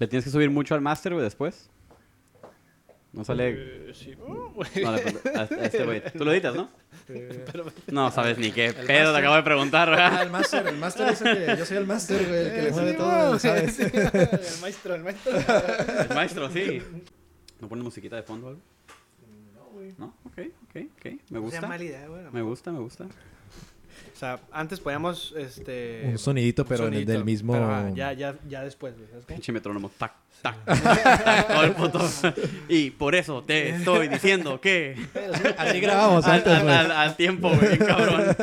¿Le tienes que subir mucho al máster, güey, después? No sale... Eh, sí. Uh, güey. No, le- a- a este güey. Tú lo editas, ¿no? Eh, No sabes ni qué pedo te máster. acabo de preguntar, Ah, ¿verdad? el máster, el máster dice que yo soy el máster, güey, el que le sabe sí, todo, ¿sabes? sí, El maestro, el maestro. El maestro, sí. ¿No pone musiquita de fondo o algo? No, güey. No, ok, ok, ok. Me sea gusta. mala idea, güey. Me gusta, me gusta. O sea, antes podíamos, este... Un sonidito, pero en el sonidito, del mismo... pero, ah, ya, ya, ya después, güey. Pinche metrónomo. Tac, tac, tac. Todo el puto. Y por eso te estoy diciendo que. Así grabamos Al, antes, al- al- al tiempo, güey, cabrón.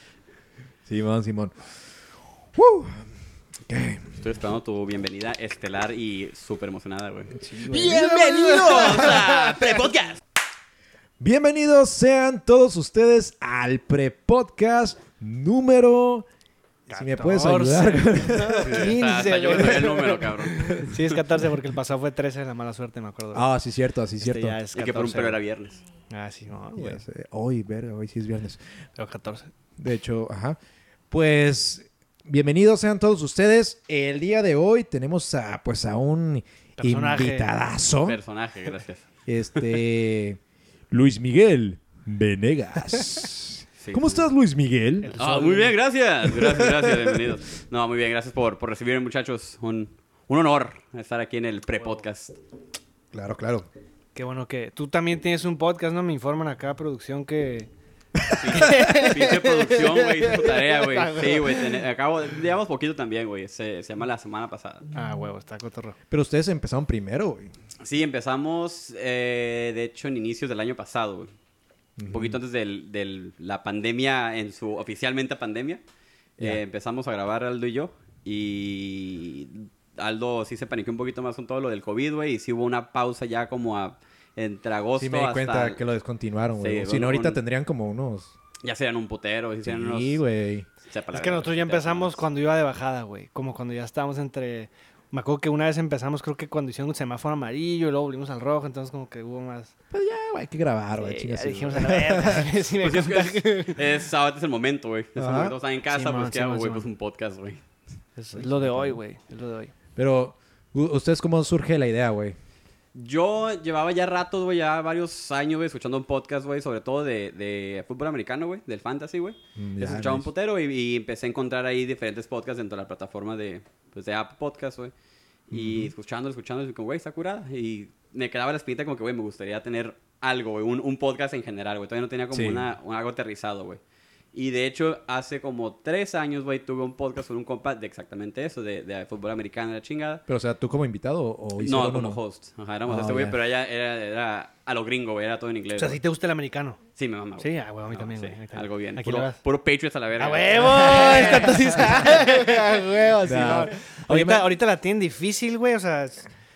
Simón, Simón. ¡Woo! Ok. Estoy esperando tu bienvenida estelar y súper emocionada, güey. Bienvenidos a Prepodcast. Bienvenidos sean todos ustedes al pre-podcast número... Si me puedes 14. ayudar. güey. Hasta, 15, hasta yo el número, cabrón. Sí, es 14 porque el pasado fue 13 de la mala suerte, me acuerdo. Ah, sí, cierto, sí, Este cierto. ya es Y que por un 14, pelo era viernes. Ah, sí, no, güey. Hoy, verga, hoy sí es viernes. Pero 14. De hecho, ajá. Pues bienvenidos sean todos ustedes. El día de hoy tenemos a pues a un Personaje. invitadazo. Personaje, gracias. Este Luis Miguel Venegas. Sí. ¿Cómo estás, Luis Miguel? El Ah, muy bien, gracias. Gracias, gracias, bienvenidos. No, muy bien, gracias por, por recibirme, muchachos. Un, un honor estar aquí en el pre-podcast. Claro, claro. Qué bueno que... Tú también tienes un podcast, ¿no? Me informan acá, producción, que... Pinche, producción, güey, hizo su tarea, güey. Ah. Sí, güey, acabo, llevamos poquito también, güey. Se, se llama la semana pasada. Ah, huevo, está cotorro. Pero ustedes empezaron primero, güey. Sí, empezamos, eh, de hecho, en inicios del año pasado, güey. Un poquito antes de la pandemia, en su oficialmente pandemia. Eh, empezamos a grabar Aldo y yo. Y Aldo sí se paniqueó un poquito más con todo lo del COVID, güey. Y sí hubo una pausa ya como a, entre agosto Sí me di hasta... cuenta que lo descontinuaron, güey. Sí, si no, ahorita un- tendrían como unos... Ya serían un putero, unos... Sí, güey. Es que nosotros ya empezamos cuando iba de bajada, güey. Como cuando ya estábamos entre... Me acuerdo que una vez empezamos, creo que cuando hicieron un semáforo amarillo y luego volvimos al rojo, entonces como que hubo más... Pues ya, güey, hay que grabar, güey. Sí, dijimos a la verga. Pues es, contagié. que es, es- ahorita es el momento, güey. Es el momento, están en casa, pues ¿qué hago, güey? Pues un podcast, güey. Es lo de hoy, güey. Es lo de hoy. Pero, ¿ustedes cómo surge la idea, güey? Yo llevaba ya ratos, güey, ya varios años, güey, escuchando un podcast, güey, sobre todo de, de fútbol americano, güey, del fantasy, güey. Mm, ya, escuchaba un nice. putero y, y empecé a encontrar ahí diferentes podcasts dentro de la plataforma de, pues, de Apple Podcast, güey. Y escuchando, escuchando, y como, güey, está curada. Y me quedaba la espinita como que, güey, me gustaría tener algo, güey, un, un podcast en general, güey. Todavía no tenía como Sí. una, un- algo aterrizado, güey. Y de hecho, hace como tres años, güey, tuve un podcast con un compa de exactamente eso, de, de fútbol americano, de la chingada. Pero, o sea, ¿tú como invitado o No, como uno? host. Ajá, éramos Ah, este güey, pero ella era, era a lo gringo, güey, era todo en inglés. O sea, si te gusta el americano. Sí, me mama. güey. Sí, ah, güey, a mí No, también, sí, también. Algo bien. ¿A quién le Puro, vas? puro Patriots a la verga. ¡A huevo! Sí sabes. ¡A huevo! sí, no. Oye, Ahorita, me- ahorita la tienen difícil, güey. O sea,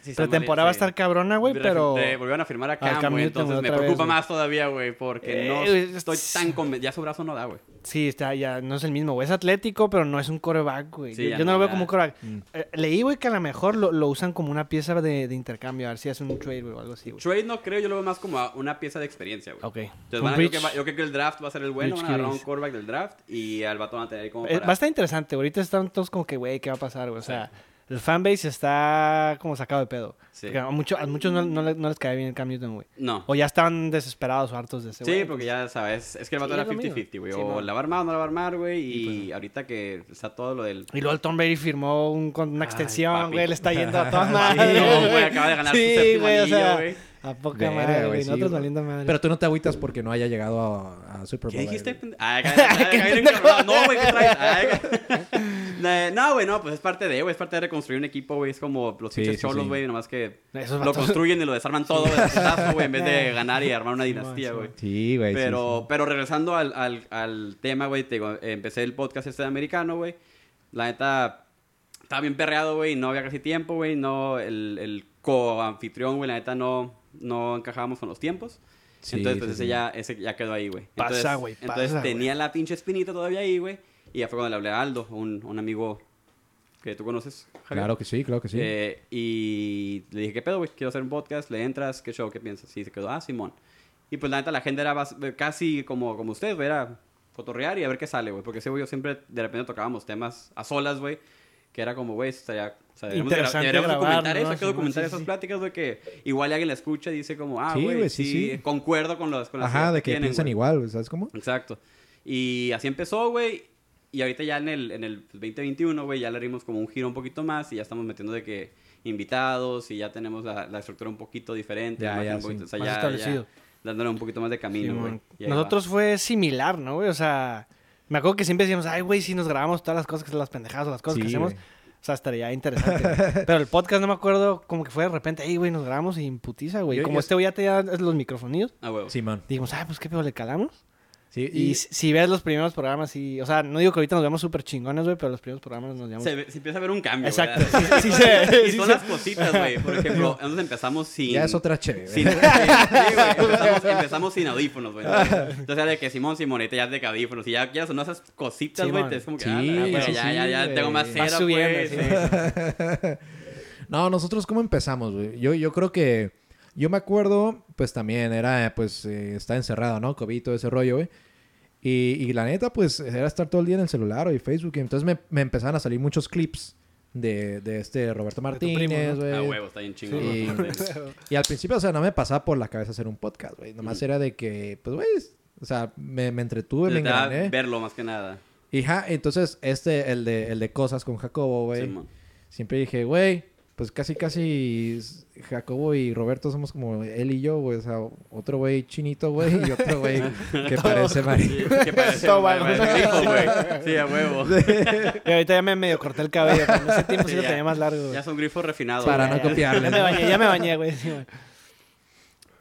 Sí, está la temporada va a estar cabrona, güey, pero... volvieron a firmar a Cam, Cam güey. Newton Entonces me vez, preocupa más todavía, güey, porque Eh, no güey, estoy es- tan conven- Ya su brazo no da, güey. Sí, está, ya no es el mismo, güey. Es atlético, pero no es un coreback, güey. Sí, yo no, no, lo veo ya. como un coreback. Mm. Eh, leí, güey, que a lo mejor lo, lo usan como una pieza de, de intercambio. A ver si hacen un trade, güey, o algo así, güey. Trade no creo, yo lo veo más como a una pieza de experiencia, güey. Ok. Entonces, van a, yo, que va- yo creo que el draft va a ser el bueno, van a agarrar un quarterback del draft y al vato van a tener como Eh, va a estar interesante. Ahorita están todos como que, güey, ¿qué va a pasar, güey? O sea, el fanbase está como sacado de pedo. Sí. A, mucho- a muchos no, no no les cae bien el Cam Newton, güey. No. O ya estaban desesperados o hartos de ese, Sí, güey. porque ya sabes, es que el vato Sí, era es lo mismo. 50-50, güey. Sí, o no. la va a armar o no la va a armar, güey. Y Y pues- ahorita que está todo lo del... Y luego el Tom Brady firmó un, con una extensión, güey. Le está yendo a toda Sí, madre. no, güey, acaba de ganar su Sí, séptimo güey, A poca madre, güey, sí, Nosotros valiendo madre. Pero tú no te agüitas porque no haya llegado a, a Super Bowl. ¿Qué dijiste? No, güey, ¿qué traes? No, güey, no, pues es parte de, güey, es parte de reconstruir un equipo, güey. Es como los Sí, pinches sí, cholos, sí. güey, nomás que lo construyen y lo desarman todo güey, en vez de ganar y armar una dinastía, güey. Sí, güey. sí, Pero, sí. pero regresando al, al, al tema, güey, te digo, empecé el podcast este de americano, güey. La neta, estaba bien perreado, güey, no había casi tiempo, güey. No, el, el co-anfitrión, güey, la neta no, no encajábamos con los tiempos. Sí, entonces, pues sí, ese, sí. Ya, ese ya quedó ahí, güey. Pasa, Entonces- güey, Entonces pasa, tenía la pinche espinita todavía ahí, güey. Y ya fue cuando le hablé a Aldo, un, un amigo que tú conoces, Javier. Claro que sí, claro que sí. Eh, y le dije, ¿qué pedo, güey? Quiero hacer un podcast, le entras, ¿qué show? ¿Qué piensas? Y se quedó, ah, Simón. Y pues la neta, la gente era casi como, como ustedes, güey, era cotorrear y a ver qué sale, güey. Porque ese güey, yo siempre de repente tocábamos temas a solas, güey. Que era como, güey, estaría, O sea, deberíamos, Interesante deberíamos grabar, documentar ¿no? eso, hay que documentar sí, esas sí. pláticas, güey, que igual alguien la escucha y dice como, ah, Sí, güey, güey, sí, sí, sí. concuerdo con, los, con las Ajá, ideas de que tienen, piensan güey. igual, güey, ¿sabes cómo? Exacto. Y así empezó, güey. Y ahorita ya en el, en el 2021, güey, ya le dimos como un giro un poquito más y ya estamos metiendo de que invitados y ya tenemos la, la estructura un poquito diferente. Ya, más ya, un poquito- sí. o sea, Más ya- establecido. ya dándole un poquito más de camino, güey. Simón. Y ahí va. Nosotros fue similar, ¿no, güey? O sea, me acuerdo que siempre decíamos, ay, güey, si nos grabamos todas las cosas, que las pendejadas o las cosas Sí, que hacemos. güey. O sea, estaría interesante. Pero el podcast no me acuerdo, como que fue de repente, ay, güey, nos grabamos y imputiza, güey. Como yo- este güey ya tenía los microfonillos, Ah, huevo. Simón. dijimos, ay, pues qué pedo, le calamos. Sí, Y, si si ves los primeros programas, y, o sea, no digo que ahorita nos vemos súper chingones, güey, pero los primeros programas nos llamamos. Se, ve- se empieza a ver un cambio, Exacto, sí, sí se- y sí son las cositas, güey. Por ejemplo, nosotros empezamos sin... ya es otra chévere. Sin, sí, sí, güey. Empezamos, empezamos sin audífonos, güey. Entonces, de que Simón, Simonete ya es de que audífonos. Y ya, ya son esas cositas, güey. Es como que, Sí, ah, sí, ya, sí, ya, ya, güey. tengo más cera, subiendo, pues. sí. sí. No, nosotros cómo empezamos, güey. Yo, yo creo que... Yo me acuerdo, pues también era, pues, eh, está encerrado, ¿no? COVID, todo ese rollo, güey. Y, y la neta, pues, era estar todo el día en el celular o y Facebook. Y entonces me, me empezaron a salir muchos clips de, de este Roberto Martínez, ¿no? güey. Ah, huevo, está bien chingón. Sí. Y al principio, o sea, no me pasaba por la cabeza hacer un podcast, güey. Nomás era de que, pues, güey, o sea, me, me entretuve, me engrané. verlo más que nada. Y ja, entonces, este, el de, el de cosas con Jacobo, güey. Simón. Siempre dije, güey, pues casi, casi Jacobo y Roberto somos como él y yo, güey. O sea, otro güey chinito, güey, y otro güey que parece Sí, marido. que parece güey. Sí, a huevo. Y ahorita ya me medio corté el cabello, pero ese tiempo sí, Sí, lo ya. tenía más largo. Ya son grifos refinados. Para no copiarle. Ya me bañé, ya me bañé, güey. sí, güey.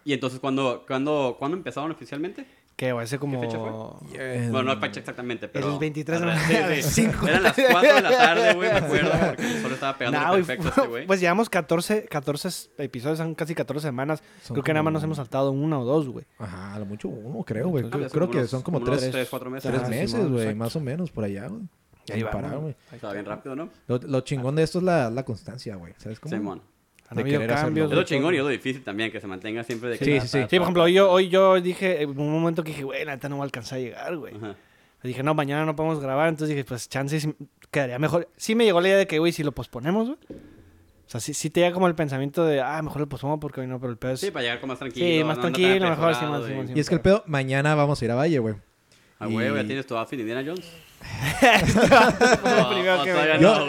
Y entonces, ¿cuándo, cuándo, ¿cuándo empezaron oficialmente? ¿Qué, güey? Hace como... fecha fue? Bueno, no fecha exactamente, pero... El 23 de mayo. sí. Eran las 4 de la tarde, güey, me acuerdo, porque el sol estaba pegando Nah, perfecto a este güey. Pues llevamos 14, 14 episodios, son casi 14 semanas. Son Creo que nada más nos hemos saltado una o dos, güey. Ajá, a lo mucho uno, creo, güey. Creo, creo que unos- son como unos tres, tres, cuatro meses. tres Ah, meses, güey. Más o menos por allá, güey. Ahí va, güey. Estaba bien rápido, ¿no? Lo, lo chingón de esto es la, la constancia, güey. ¿Sabes cómo? Simón. Han De habido cambios. Es lo chingón y es lo difícil también, que se mantenga siempre de que... Sí, ta, sí, sí. Sí, por ejemplo, hoy yo, hoy yo dije, en un momento que dije, güey, la neta no va a alcanzar a llegar, güey. Ajá. Dije, no, mañana no podemos grabar. Entonces dije, pues chances quedaría mejor. Sí me llegó la idea de que, güey, si lo posponemos, güey. O sea, sí, sí te llega como el pensamiento de, ah, mejor lo pospongo porque hoy no, pero el pedo es... Sí, para llegar con más tranquilo. Sí, más no tranquilo, mejor, apresurado Simón, y- Simón, Y es que el pedo, mañana vamos a ir a Valle, güey. Ah, güey, ya tienes tu outfit Indiana Jones. Me- Yo-.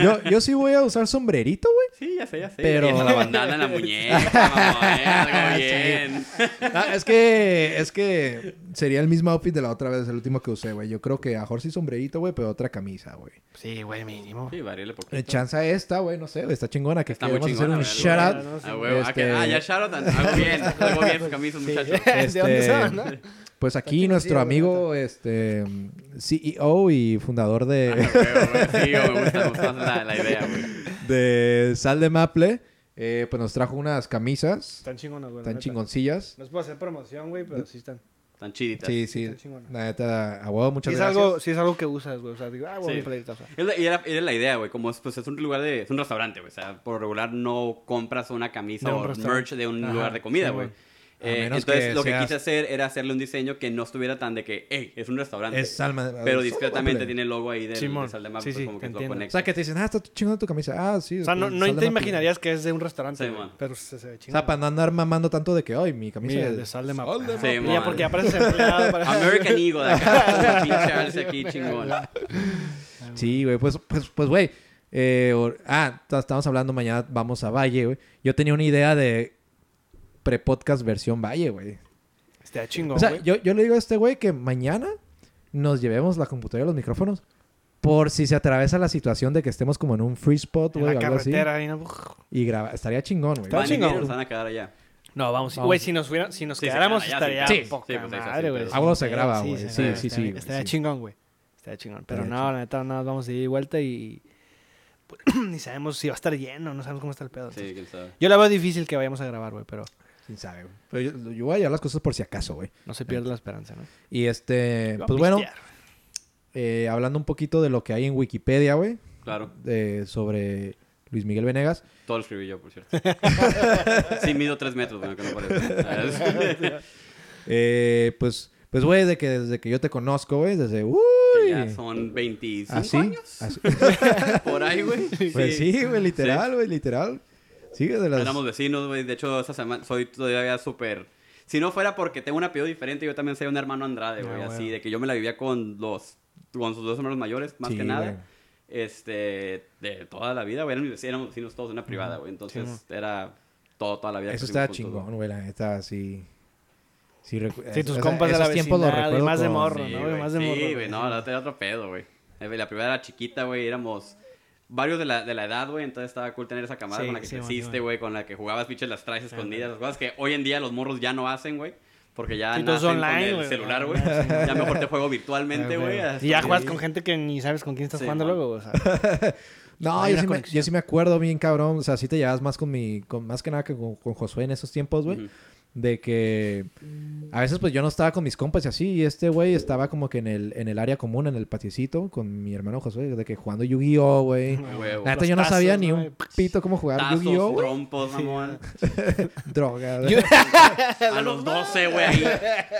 Yo, yo sí voy a usar sombrerito, güey. Sí, ya sé, ya sé. Pero- la bandana en la muñeca, mamá, algo bien. Ah, es que es que sería el mismo outfit de la otra vez, el último que usé, güey. Yo creo que a mejor sí sombrerito, güey, pero otra camisa, güey. Sí, güey, mínimo. Sí, varíale poquito. Eh, Chanza esta, güey, no sé, güey, está chingona. Que Está muy queremos hacer chingona, un shout out. No, sí. Ah, huevo. Ah, Este- Ah, ya Sharon. Algo bien. Algo bien sus camisas, muchachos. ¿De dónde Este, son, no? Pues aquí nuestro amigo, este, CEO y fundador de, huevo, güey. Sí, yo me gusta, me gusta la, la idea, güey. de Sal de Maple, eh, pues nos trajo unas camisas Están chingonas, güey. neta. chingoncillas. No es por hacer promoción, güey, pero sí están. Tan chiditas. Sí, sí. Están chingonas. La neta, a huevo, Sí muchas es, gracias. algo, sí es algo que usas, güey. O sea, digo, ah, güey, Sí. mi playerita, o sea. Y era, era la idea, güey. Como es, pues, es un lugar de... Es un restaurante, güey. O sea, por regular no compras una camisa un o restaurante. merch de un Ajá, lugar de comida, sí, güey. güey. Eh, entonces, que lo que seas- quise hacer era hacerle un diseño que no estuviera tan de que, hey, es un restaurante. Es Salma. pero discretamente tiene el logo ahí del, de Sal de Maple, Sí, pues, sí, como que lo. O conecta. sea, que te dicen, ah, está chingando tu camisa. Ah, sí. O sea, no, no te imaginarías que es de un restaurante, Sí, pero se, se ve O chingón. sea, para no andar mamando tanto de que, ay, mi camisa Mira, es de sal de. Sal de Sí, Maple". Y man. ya porque empleado para... American Eagle, de acá. pinche aquí, chingón. Sí, güey, pues, pues, pues, güey. eh, ah, estamos hablando mañana, vamos a Valle, güey. Yo tenía una idea de pre-podcast versión Valle, güey. Está chingón, O sea, yo, yo le digo a este güey que mañana nos llevemos la computadora y los micrófonos por si se atraviesa la situación de que estemos como en un free spot, En güey, la o algo así. carretera ahí, ¿no? Y graba, estaría chingón, güey. Está Van y chingón. nos van a quedar allá. No, vamos. Güey, si nos, fuera, si nos Sí, quedáramos allá, estaría sí. poca Sí, pues, madre, güey. se graba, güey. Sí, sí, estaría- sí, Estaría sí. chingón, güey. Estaría chingón. Pero Estaría no, chingón. la neta, no, vamos a ir de vuelta y... Ni sabemos si va a estar lleno, no sabemos cómo está el pedo. Sí, quién sabe. Yo la veo difícil que vayamos a grabar, güey, pero Quién sabe, güey. Pero yo, yo voy a llevar las cosas por si acaso, güey. no se pierde la esperanza, ¿no? Y este, pues bueno, eh, hablando un poquito de lo que hay en Wikipedia, güey, Claro. de- sobre Luis Miguel Venegas. Todo lo escribí yo, por cierto. sí, mido tres metros, bueno, que no parece. Eh, pues Pues, güey, de que desde que yo te conozco, güey, desde... Uy. Que ya son 25 ¿Así? años. Así. Por ahí, güey. Pues sí, güey, literal, güey, literal. Sí, de las... Éramos vecinos, güey. De hecho, esa semana soy todavía súper... Si no fuera porque tengo un apellido diferente, yo también soy un hermano Andrade, güey. Ah, así, bueno. de que yo me la vivía con los... Con sus dos hermanos mayores, más Sí, que nada. güey. Este... De toda la vida, güey. Éramos vecinos todos en una privada, güey. Entonces, era... Todo, toda la vida. Eso estaba chingón, güey, la neta, sí. Sí, recu- Sí, tus compas de la tiempos los vecindad, y más de morro. Sí, ¿no? güey. Más de morro, Sí, güey. güey. No, la otra era otro pedo, güey. Eh, La primera era chiquita, güey. Éramos varios de la, de la edad, güey. Entonces estaba cool tener esa camada Sí, con la que sí, creciste, güey. Con la que jugabas pinches las traes escondidas. Las cosas que hoy en día los morros ya no hacen, güey. Porque ya Sí, nacen online, con el celular, Ah, güey. Ya mejor te juego virtualmente, Ah, güey. Y ya juegas con gente que ni sabes con quién estás Sí, jugando man. luego, o sea. No, yo sí, me, conexión. yo sí me acuerdo bien, cabrón. O sea, sí te llevabas más con mi... Con, más que nada que con, con Josué en esos tiempos, güey. De que... A veces, pues, yo no estaba con mis compas y así. Y este güey estaba como que en el, en el área común, en el patiecito, con mi hermano Josué. De que jugando Yu-Gi-Oh, güey. La neta, yo no sabía tazos, ni un pito cómo jugar Yu-Gi-Oh, güey. trompos, mamón. Droga. A los 12, güey, ahí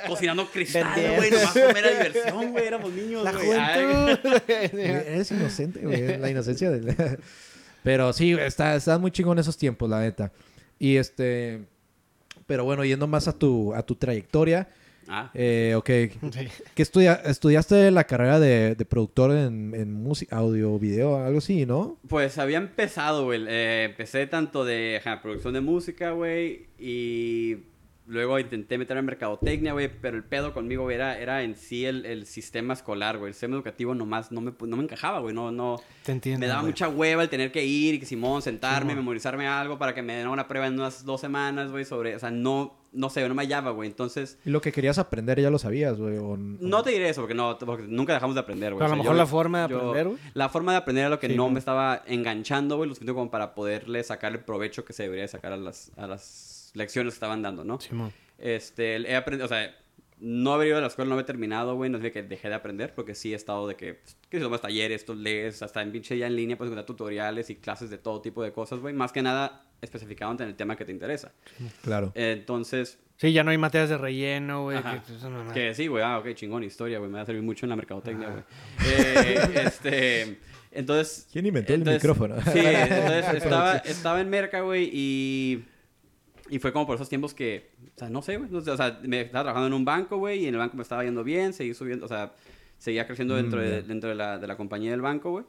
cocinando cristal, güey. Nomás mera diversión, güey. Éramos niños, La juventud. Eres inocente, güey. La inocencia del... Pero sí, está, está muy chingón esos tiempos, la neta. Y este... Pero bueno, yendo más a tu, a tu trayectoria. Ah, Eh, ok. Sí. ¿Qué estudia estudiaste la carrera de, de productor en, en música, audio, video, algo así, no? Pues había empezado, güey. Eh, empecé tanto de producción de música, güey. Y luego intenté meterme en mercadotecnia, güey. Pero el pedo conmigo era, era en sí el, el sistema escolar, güey. El sistema educativo nomás no me, no me encajaba, güey. No, no, Te entiendo. me daba mucha hueva el tener que ir y que Simón, sentarme, Simón. memorizarme algo para que me den una prueba en unas dos semanas, güey. Sobre, o sea, no, no sé, no me hallaba, güey. Entonces, Y lo que querías aprender ya lo sabías, güey. o- no te diré eso porque, no, porque nunca dejamos de aprender, güey. Pero a lo O sea, mejor yo- la forma de yo- aprender, güey. La forma de aprender era lo que Sí, no güey. me estaba enganchando, güey. Lo siento como para poderle sacar el provecho que se debería sacar a las, a las lecciones que estaban dando, ¿no? Simón. Este, he aprendido, o sea, no haber ido a la escuela, no haber terminado, güey, no es de que dejé de aprender, porque sí he estado de que, pues, que si tomas talleres, tú lees, hasta en pinche ya en línea puedes encontrar tutoriales y clases de todo tipo de cosas, güey, más que nada especificado en el tema que te interesa. Claro. Entonces, Sí, ya no hay materias de relleno, güey. Que no- que sí, güey, ah, ok, chingón, historia, güey, me va a servir mucho en la mercadotecnia, güey. Eh, este, entonces... ¿Quién inventó el entonces- micrófono? Sí, entonces estaba, estaba en Merca, güey, y... Y fue como por esos tiempos que, o sea, no sé, güey. no sé, o sea, me estaba trabajando en un banco, güey, y en el banco me estaba yendo bien, seguí subiendo, o sea, seguía creciendo dentro, Mm, de, dentro de, la, de la compañía del banco, güey.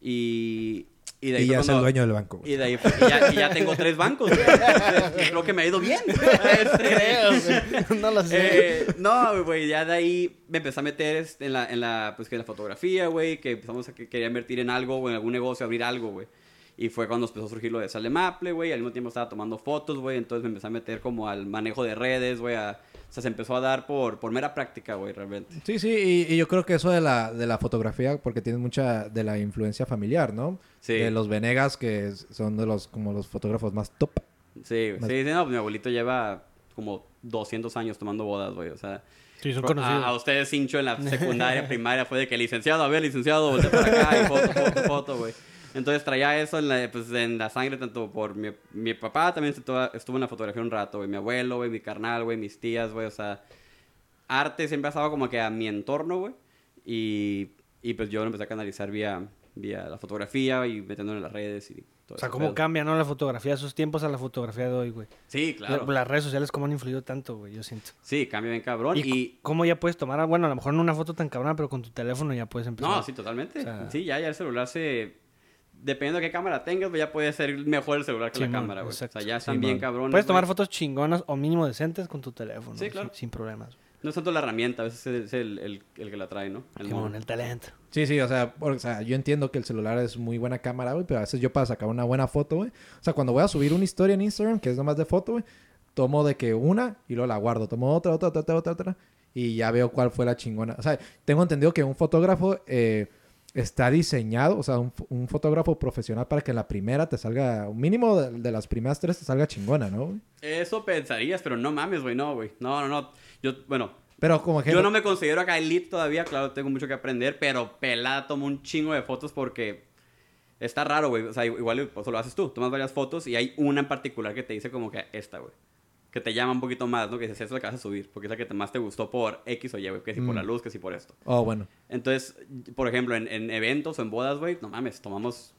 Y, y de ahí Y ya es el cuando- dueño del banco, güey. Y de ahí fue- y ya, y ya tengo tres bancos, güey. Entonces, creo que me ha ido bien. Este, Creo. No lo sé. eh, no, güey, ya de ahí me empecé a meter este, en la, en la, pues, que en la fotografía, güey, que empezamos a que quería invertir en algo, o en algún negocio, abrir algo, güey. Y fue cuando empezó a surgir lo de Sale Maple, güey, y al mismo tiempo estaba tomando fotos, güey, entonces me empecé a meter como al manejo de redes, güey, o sea, se empezó a dar por, por mera práctica, güey, realmente. Sí, sí, y, y yo creo que eso de la, de la fotografía, porque tiene mucha de la influencia familiar, ¿no? Sí. De los Venegas, que son de los, como los fotógrafos más top. Sí, Más- sí, sí, no, pues mi abuelito lleva como 200 años tomando bodas, güey, o sea... Sí, son A, conocidos. a ustedes, Cincho, en la secundaria, primaria, fue de que licenciado, a ver, licenciado, voltea para acá y foto, foto, foto, güey. Entonces traía eso en la, pues, en la sangre, tanto por mi, mi papá también estuvo, en la fotografía un rato, güey. Mi abuelo, güey, mi carnal, güey, mis tías, güey. O sea, arte siempre ha estado como que a mi entorno, güey. Y, y pues yo lo empecé a canalizar vía, vía la fotografía y metiéndolo en las redes y todo O sea, cómo pedo. cambia, ¿no? La fotografía de esos tiempos a la fotografía de hoy, güey. Sí, claro. La- Las redes sociales, cómo han influido tanto, güey, yo siento. Sí, cambia bien cabrón. Y, Y, cómo ya puedes tomar, bueno, a lo mejor no una foto tan cabrona, pero con tu teléfono ya puedes empezar. No, sí, totalmente. O sea- sí, ya, ya el celular se... Dependiendo de qué cámara tengas, pues, ya puede ser mejor el celular que la cámara, güey. O sea, ya están bien cabrones. Puedes tomar fotos chingonas o mínimo decentes con tu teléfono. Sí, claro. Sin, sin problemas. No es tanto la herramienta, a veces es el, el, el que la trae, ¿no? El talento. Sí, sí, o sea, por- o sea, yo entiendo que el celular es muy buena cámara, güey, pero a veces yo para sacar una buena foto, güey. O sea, cuando voy a subir una historia en Instagram, que es nomás de foto, güey, tomo de que una y luego la guardo. Tomo otra, otra, otra, otra, otra, y ya veo cuál fue la chingona. O sea, tengo entendido que un fotógrafo eh, está diseñado, o sea, un, un fotógrafo profesional para que la primera te salga, un mínimo de, de las primeras tres te salga chingona, ¿no? güey? Eso pensarías, pero no mames, güey, no, güey. No, no, no. Yo, bueno, Pero como yo ejemplo... no me considero acá elite todavía, claro, tengo mucho que aprender, pero pelada tomo un chingo de fotos porque está raro, güey. O sea, igual pues, lo haces tú, tomas varias fotos y hay una en particular que te dice como que esta, güey. Que te llama un poquito más, ¿no? Que dices, esa es la que vas a subir, porque es la que te- más te gustó por X o Y, güey, que si por Mm. la luz, que si por esto. Oh, bueno. Entonces, por ejemplo, en, en eventos o en bodas, güey, no mames, tomamos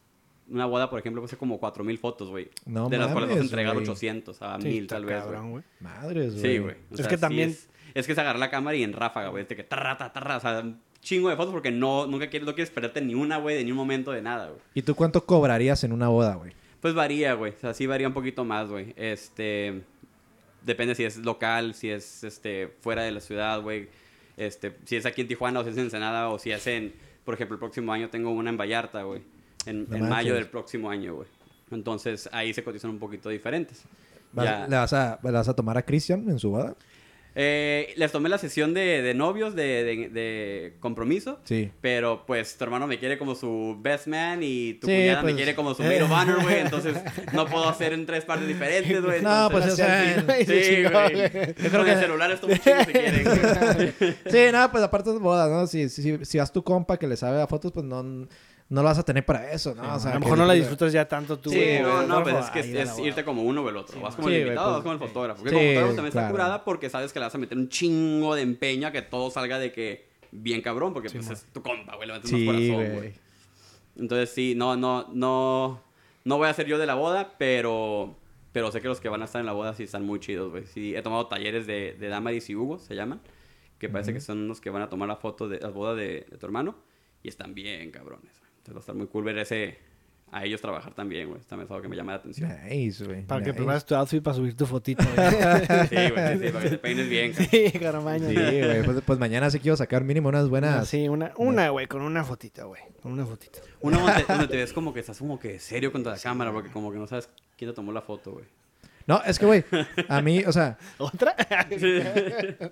una boda, por ejemplo, hace como 4000 fotos, güey. No de las cuales vas a entregar güey. 800 a Sí, 1000 está tal vez, güey. Madres, güey. Sí, güey. O Es sea, que sí también- Es, es que es agarrar la cámara y en ráfaga, güey. De que tarra, tarra, tarra, o sea, chingo de fotos porque no, nunca quieres, no quieres perderte ni una, güey, de ni un momento de nada, güey. ¿Y tú cuánto cobrarías en una boda, güey? Pues varía, güey. O sea, sí varía un poquito más, güey. Este. Depende si es local, si es este fuera de la ciudad, güey. Este, si es aquí en Tijuana o si es en Ensenada o si es en, por ejemplo, el próximo año tengo una en Vallarta, güey. En, mayo del próximo año, güey. Entonces ahí se cotizan un poquito diferentes. ¿Vas- Ya. ¿Le, vas a, ¿Le vas a tomar a Cristian en su boda? Eh, les tomé la sesión de, de novios, de, de- de compromiso. Sí. Pero pues tu hermano me quiere como su best man y tu Sí, cuñada pues, me quiere como su maid of honor, güey. Entonces no puedo hacer en tres partes diferentes, güey. No, pues, o sea, Sí, sí, no, güey. Yo creo que el celular está muy chido si quieren. Sí, nada, pues aparte de boda, ¿no? Si, si, si vas tu compa que le sabe a fotos, pues no, no lo vas a tener para eso, ¿no? o sea, a lo que- mejor no la disfrutas ya tanto tú, Sí, güey, no, no, pues fotógrafo, es que es, es irte como uno o el otro. Vas como Sí, el invitado, pues, vas como el fotógrafo. Porque sí, como fotógrafo también está claro. curada porque sabes que le vas a meter un chingo de empeño a que todo salga de que bien cabrón, porque pues es tu compa, güey, le metes Sí, más corazón, güey. güey. Entonces sí, no, no, no, no voy a ser yo de la boda, pero, pero sé que los que van a estar en la boda sí están muy chidos, güey. Sí, he tomado talleres de, de Damaris y Hugo, se llaman, que parece Ujú. que son los que van a tomar la foto de la boda de, de tu hermano y están bien cabrones. Entonces va a estar muy cool ver ese, a ellos trabajar también, güey. También es algo que me llama la atención. Nice, güey. Para que prepares tu outfit para subir tu fotito, güey. Sí, güey, sí, sí, para que te peines bien. Sí, caramaña. Sí, güey. Pues, pues mañana sí quiero sacar mínimo unas buenas. Sí, una, una, güey, con una fotito, güey. Con una fotito. Uno donde, donde te ves como que estás como que serio contra la cámara, porque como que no sabes quién te tomó la foto, güey. No, es que, güey, a mí, o sea, ¿Otra?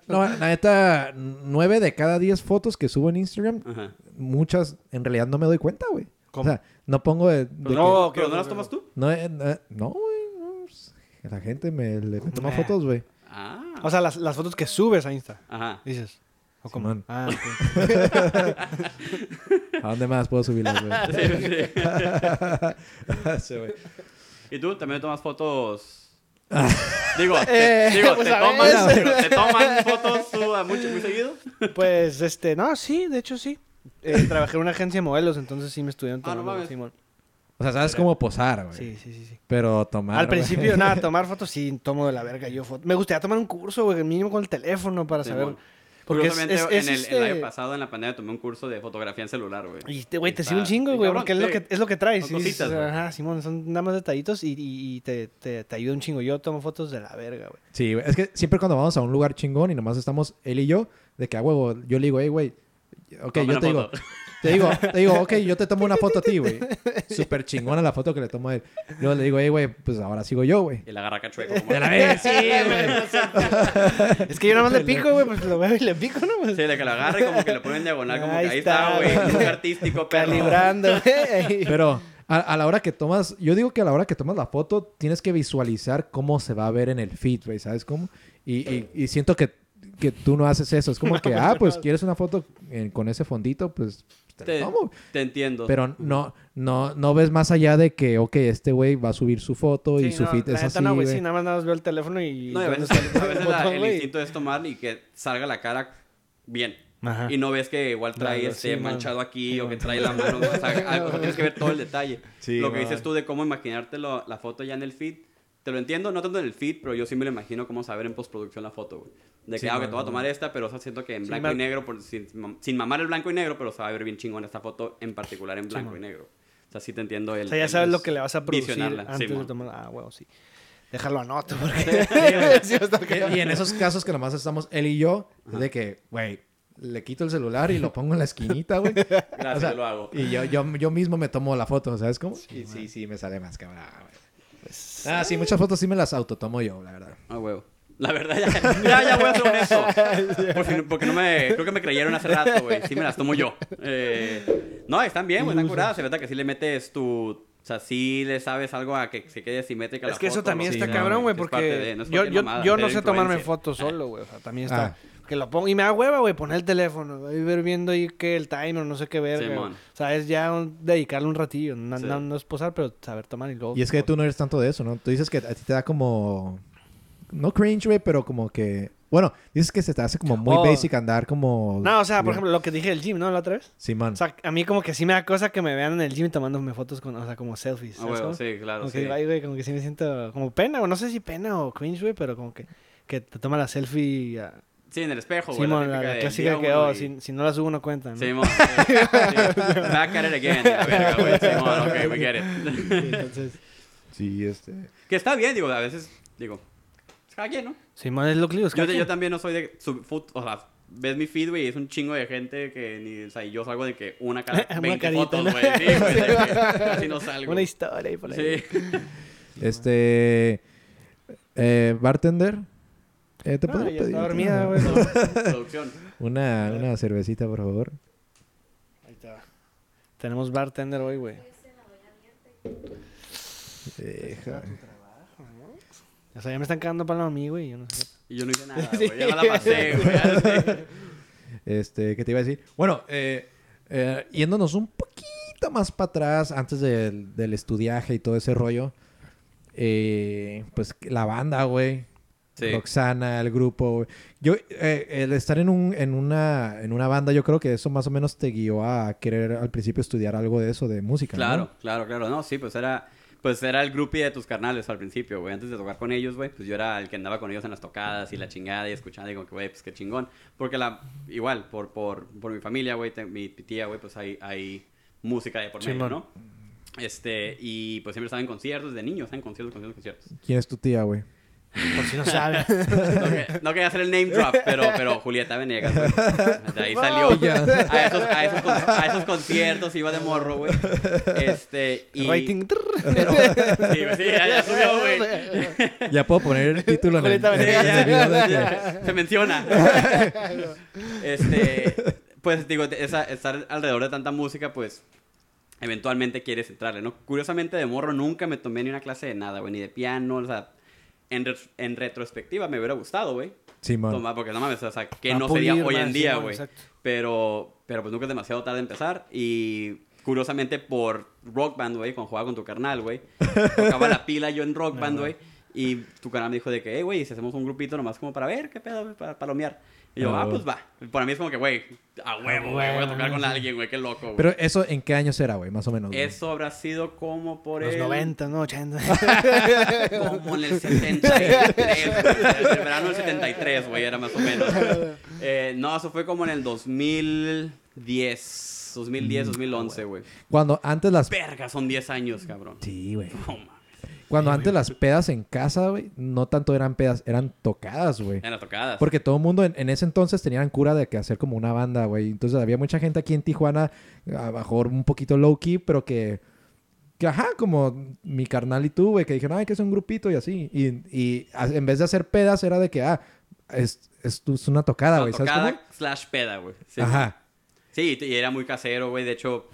no, la neta, nueve de cada diez fotos que subo en Instagram, Ajá. muchas en realidad no me doy cuenta, güey. O sea, no pongo de. No, no, pero que- no las tomas tú. no, eh, no, no, güey. no, pues, la gente me, le- me toma Nah. fotos, güey. Ah. O sea, las, las fotos que subes a Insta, Ajá. dices. ¿O cómo? Simón. Ah, ok. ¿A dónde más puedo subirlas, güey? Sí, sí. Sí, güey. ¿Y tú también tomas fotos? digo, Eh, te, digo, pues, ¿te, toman, ver. ¿te toman fotos tú a mucho, muy seguido? Pues, este, no, sí, de hecho sí. Eh, trabajé en una agencia de modelos, entonces sí me estuvieron Ah, no tomando. Simón. O sea, sabes cómo posar, güey. Sí, sí, sí, sí. Pero tomar. Al güey. principio, nada, tomar fotos sí, tomo de la verga yo fotos. Me gustaría tomar un curso, güey, mínimo con el teléfono para Sí, saber. bueno. Porque es, Curiosamente, es, es en, el, este- el año pasado, en la pandemia, tomé un curso de fotografía en celular, güey. Y te, güey, te Está sigue un chingo, güey, porque es, lo que, es lo que traes. Son cositas, sí, güey. Ajá, Simón, son nada más detallitos y, y- y te, te, te ayuda un chingo. Yo tomo fotos de la verga, güey. Sí. Es que siempre cuando vamos a un lugar chingón y nomás estamos él y yo, de que a huevo, yo le digo, hey, güey. Ok, Toma yo te digo. Te digo, te digo, ok, yo te tomo una foto a ti, güey. Súper chingona la foto que le tomo a él. Luego le digo, hey, güey, pues ahora sigo yo, güey. Y la agarra cachueco. Como... De la vez, sí, güey. Es que yo nada más le pico, güey, pues lo veo y le pico, ¿no? Pues, Sí, de que lo agarra y como que lo pone en diagonal, como Ahí que ahí está, güey. Artístico, perro. calibrando, güey. Pero a, a la hora que tomas, yo digo que a la hora que tomas la foto, tienes que visualizar cómo se va a ver en el feed, güey, ¿sabes cómo? Y, y, y siento que, que tú no haces eso. Es como que, ah, pues quieres una foto con ese fondito, pues te la Te, tomo. te entiendo. Pero no, no, no ves más allá de que, ok, este güey va a subir su foto y su no, feed la es así, no, güey, sí, nada más, nada más veo el teléfono y... No, a ¿dónde veces, el a veces la- botón, el güey? instinto es tomar y que salga la cara bien. Ajá. Y no ves que igual trae Claro, este sí, man. manchado aquí Sí, o que trae la mano. O sea, tienes que ver todo el detalle. Sí, lo que man. dices tú de cómo imaginarte lo- la foto ya en el feed, te lo entiendo, no tanto en el feed, pero yo sí me lo imagino cómo saber en postproducción la foto, güey. De que, Sí, ah, ok, man, te voy a tomar esta, pero o sea, siento que en Sí, blanco y negro, por, sin, sin mamar el blanco y negro, pero se va a ver bien chingón esta foto en particular en blanco y negro. O sea, sí te entiendo el... O sea, ya sabes lo que le vas a producir antes de tomar... Ah, huevo, sí. Déjalo anoto, porque... Sí. Y en esos casos que nomás estamos él y yo, es de que, güey, le quito el celular y lo pongo en la esquinita, güey. Gracias, O sea, lo hago. Y yo, yo, yo mismo me tomo la foto, ¿sabes cómo? y sí, sí, me sale más cabrón, güey. Ah, sí, muchas fotos sí me las autotomo yo, la verdad. Ah, huevo. La verdad, ya, ya, ya voy a ser honesto. Por fin- porque no me... Creo que me creyeron hace rato, güey. Sí me las tomo yo. Eh, no, están bien, güey. Están curadas. Se nota que sí le metes tu... O sea, sí le sabes algo a que se quede simétrica la Es que eso también ¿no? está Sí, cabrón, güey, porque de- no es yo, yo, mamada, yo no sé tomarme fotos solo, güey. O sea, también está... Ah. Que lo pongo... Y me da hueva, güey, poner el teléfono. Ver viendo ahí que el timer, no sé qué ver. Simón. O sea, es ya un- dedicarle un ratillo. No, Sí. no, no es posar, pero saber tomar y luego... Y es que tú no eres tanto de eso, ¿no? Tú dices que a ti te da como... no cringe, güey, pero como que... Bueno, dices que se te hace como muy Oh. basic andar como... No, o sea, por ejemplo, lo que dije del gym, ¿no? La otra vez. Simón. O sea, a mí como que sí me da cosa que me vean en el gym tomándome fotos con, o sea, como selfies. Ah, ¿sabes huevo, cómo? sí, claro, Como sí. que, ay, güey, como que sí me siento como pena, o no sé si pena o cringe, güey, pero como que, que te toma la selfie. Sí, en el espejo, güey. Simón, la, la de clásica que, oh, y- si, si no la subo no cuenta, ¿no? Simón. sí, sí. Back at it again. La verga, güey. Simón, ok, we get it. Entonces, Sí, este... Que está bien, digo, a veces, digo, es cada quien, ¿no? Simón es lo que digo. es Yo, yo también no soy de. sub- fut- o sea, ves mi feed, güey, y es un chingo de gente que ni. O sea, yo salgo de que una cara. Una 20 carita, fotos, ¿no? güey. Sí, güey. de que Casi no salgo. Una historia ahí por ahí. Sí. Este... Eh, bartender. Eh, ¿Te Ah, pedir está dormida, güey. Una, una cervecita, por favor. Ahí está. Tenemos bartender hoy, güey. Deja. O sea, ya me están cagando palo a mí, güey. Yo no sé. Y yo no hice nada, güey. Ya me la pasé, güey. Este, ¿qué te iba a decir? Bueno, eh, eh, yéndonos un poquito más para atrás, antes del, del estudiaje y todo ese rollo. eh, pues la banda, güey. Sí. Roxana, el grupo. Yo, eh, el estar en, un, en, una, en una banda, yo creo que eso más o menos te guió a querer al principio estudiar algo de eso, de música. ¿no? Claro, claro, claro. No, sí, pues era. Pues era el groupie de tus carnales al principio, güey. Antes de tocar con ellos, güey, pues yo era el que andaba con ellos en las tocadas y la chingada y escuchando y como que, güey, pues qué chingón. Porque la, igual, por, por, por mi familia, güey, mi tía, güey, pues hay, hay música de por medio. ¿no? Este, y pues siempre estaba en conciertos de niños, en conciertos, conciertos, conciertos. ¿Quién es tu tía, güey? Por si no saben. No, que- no quería hacer el name drop, pero, pero Julieta Venegas, güey. De ahí salió. A esos, a, esos, a esos conciertos iba de morro, güey. Este, y... Rating. Pero, sí, sí, ya, ya subió, güey. Ya puedo poner el título en Julieta el Venegas. Ya, Se menciona. Este, pues digo, esa- estar alrededor de tanta música, pues eventualmente quieres entrarle, ¿no? Curiosamente de morro nunca me tomé ni una clase de nada, güey, ni de piano, o sea, en, re- en retrospectiva me hubiera gustado, güey. Simón. Tomar, porque no mames, o sea, que no sería hoy en día, güey. Pero, pero pues nunca es demasiado tarde empezar. Y curiosamente por Rock Band, güey, cuando jugaba con tu carnal, güey, tocaba la pila yo en Rock Band, güey. Y tu carnal me dijo de que, hey, güey, si hacemos un grupito nomás como para ver, qué pedo, güey, para palomear. Y yo, Ah, ah, pues va. Para mí es como que, güey, a huevo, güey, voy a tocar con alguien, güey, qué loco, güey. Pero eso, ¿en qué años era, güey? Más o menos. Eso habrá sido como por Los el... 90, ¿no? 80. Como en el 73, güey. El verano del 73, güey, era más o menos. Eh, no, eso fue como en el 2010. 2010, 2011, güey. Cuando antes las... Verga, son 10 años, cabrón. Sí, güey. No, Cuando antes las pedas en casa, güey, no tanto eran pedas, eran tocadas, güey. En las tocadas. Porque todo el mundo en, en ese entonces tenían cura de que hacer como una banda, güey. Entonces había mucha gente aquí en Tijuana, a lo mejor un poquito low key, pero que, que ajá, como mi carnal y tú, güey, que dijeron, ay, que es un grupito y así. Y, y a- en vez de hacer pedas, era de que, ah, es, es, es una tocada, No, güey. ¿Sabes tocada cómo? slash peda, güey. Sí. Ajá. Sí, y era muy casero, güey. De hecho,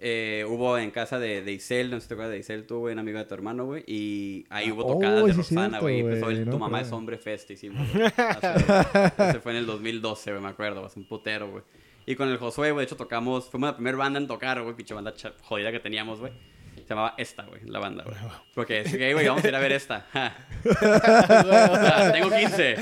eh, hubo en casa de, de Isel, no sé si te acuerdas de Isel, tú, güey, un amigo de tu hermano, güey. Y ahí hubo Oh, tocadas de es Rosana, cierto, güey. Empezó el no Tu mamá es hombre fest, hicimos. güey. Hace- Ese fue en el 2012, güey, me acuerdo. Hace un putero, güey. Y con el Josué, güey, de hecho tocamos... Fuimos la primera banda en tocar, güey. Pinche banda jodida que teníamos, güey. Se llamaba Esta, güey, la banda, güey. Porque es que, güey, vamos a ir a ver esta. Ja. Ah, Tengo 15.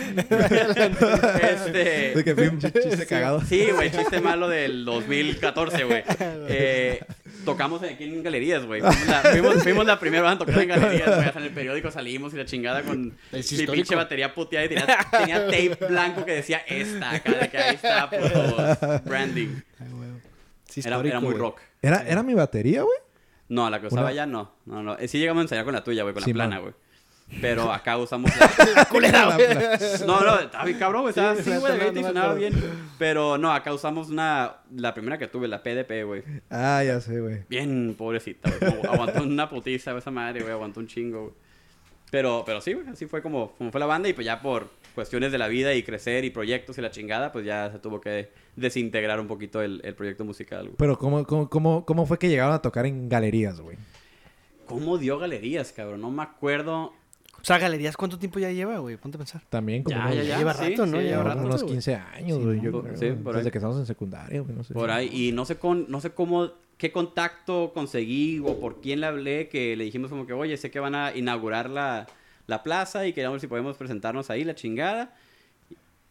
este... De que fue un chiste cagado. Sí, güey, chiste malo del 2014, güey. Eh, tocamos aquí en galerías, güey. Fuimos, la- fuimos- fuimos la primera banda a tocar en galerías, güey. Hasta en el periódico salimos y la chingada con Es mi histórico. pinche batería puteada y tenía, tenía tape blanco que decía esta, acá, de que ahí está, puto branding. Sí, Era, era muy rock. ¿Era, era mi batería, güey? No, la que usaba ya no. No, no. Eh, Sí llegamos a ensayar con la tuya, güey, con Sí, la plana, man. güey. Pero acá usamos la... Culera, güey. No, no, estaba bien cabrón, güey. Estaba Sí, así, güey, no, no y me sonaba acuerdo. bien. Pero no, acá usamos una... La primera que tuve, la PDP, güey. Ah, ya sé, güey. Bien pobrecita, güey. Como Aguantó una putiza esa madre, güey. Aguantó un chingo, güey. Pero, pero sí, güey. Así fue como, como fue la banda. Y pues ya por cuestiones de la vida y crecer y proyectos y la chingada, pues ya se tuvo que desintegrar un poquito el, el proyecto musical, güey. Pero ¿cómo, cómo, cómo, cómo fue que llegaron a tocar en galerías, güey? ¿Cómo dio galerías, cabrón? No me acuerdo. O sea, galerías, ¿cuánto tiempo ya lleva, güey? Ponte a pensar. También como Ya, unos, ya, ya. Lleva sí, rato, ¿no? sí, Lleva rato, unos güey. 15 años, güey. yo por- creo, sí, güey. por Desde ahí. que estamos en secundaria, güey. No sé. Por ahí. Y no sé, con, no sé cómo, qué contacto conseguí o por quién le hablé que le dijimos como que, oye, sé que van a inaugurar la, la plaza y queríamos ver si podemos presentarnos ahí, la chingada.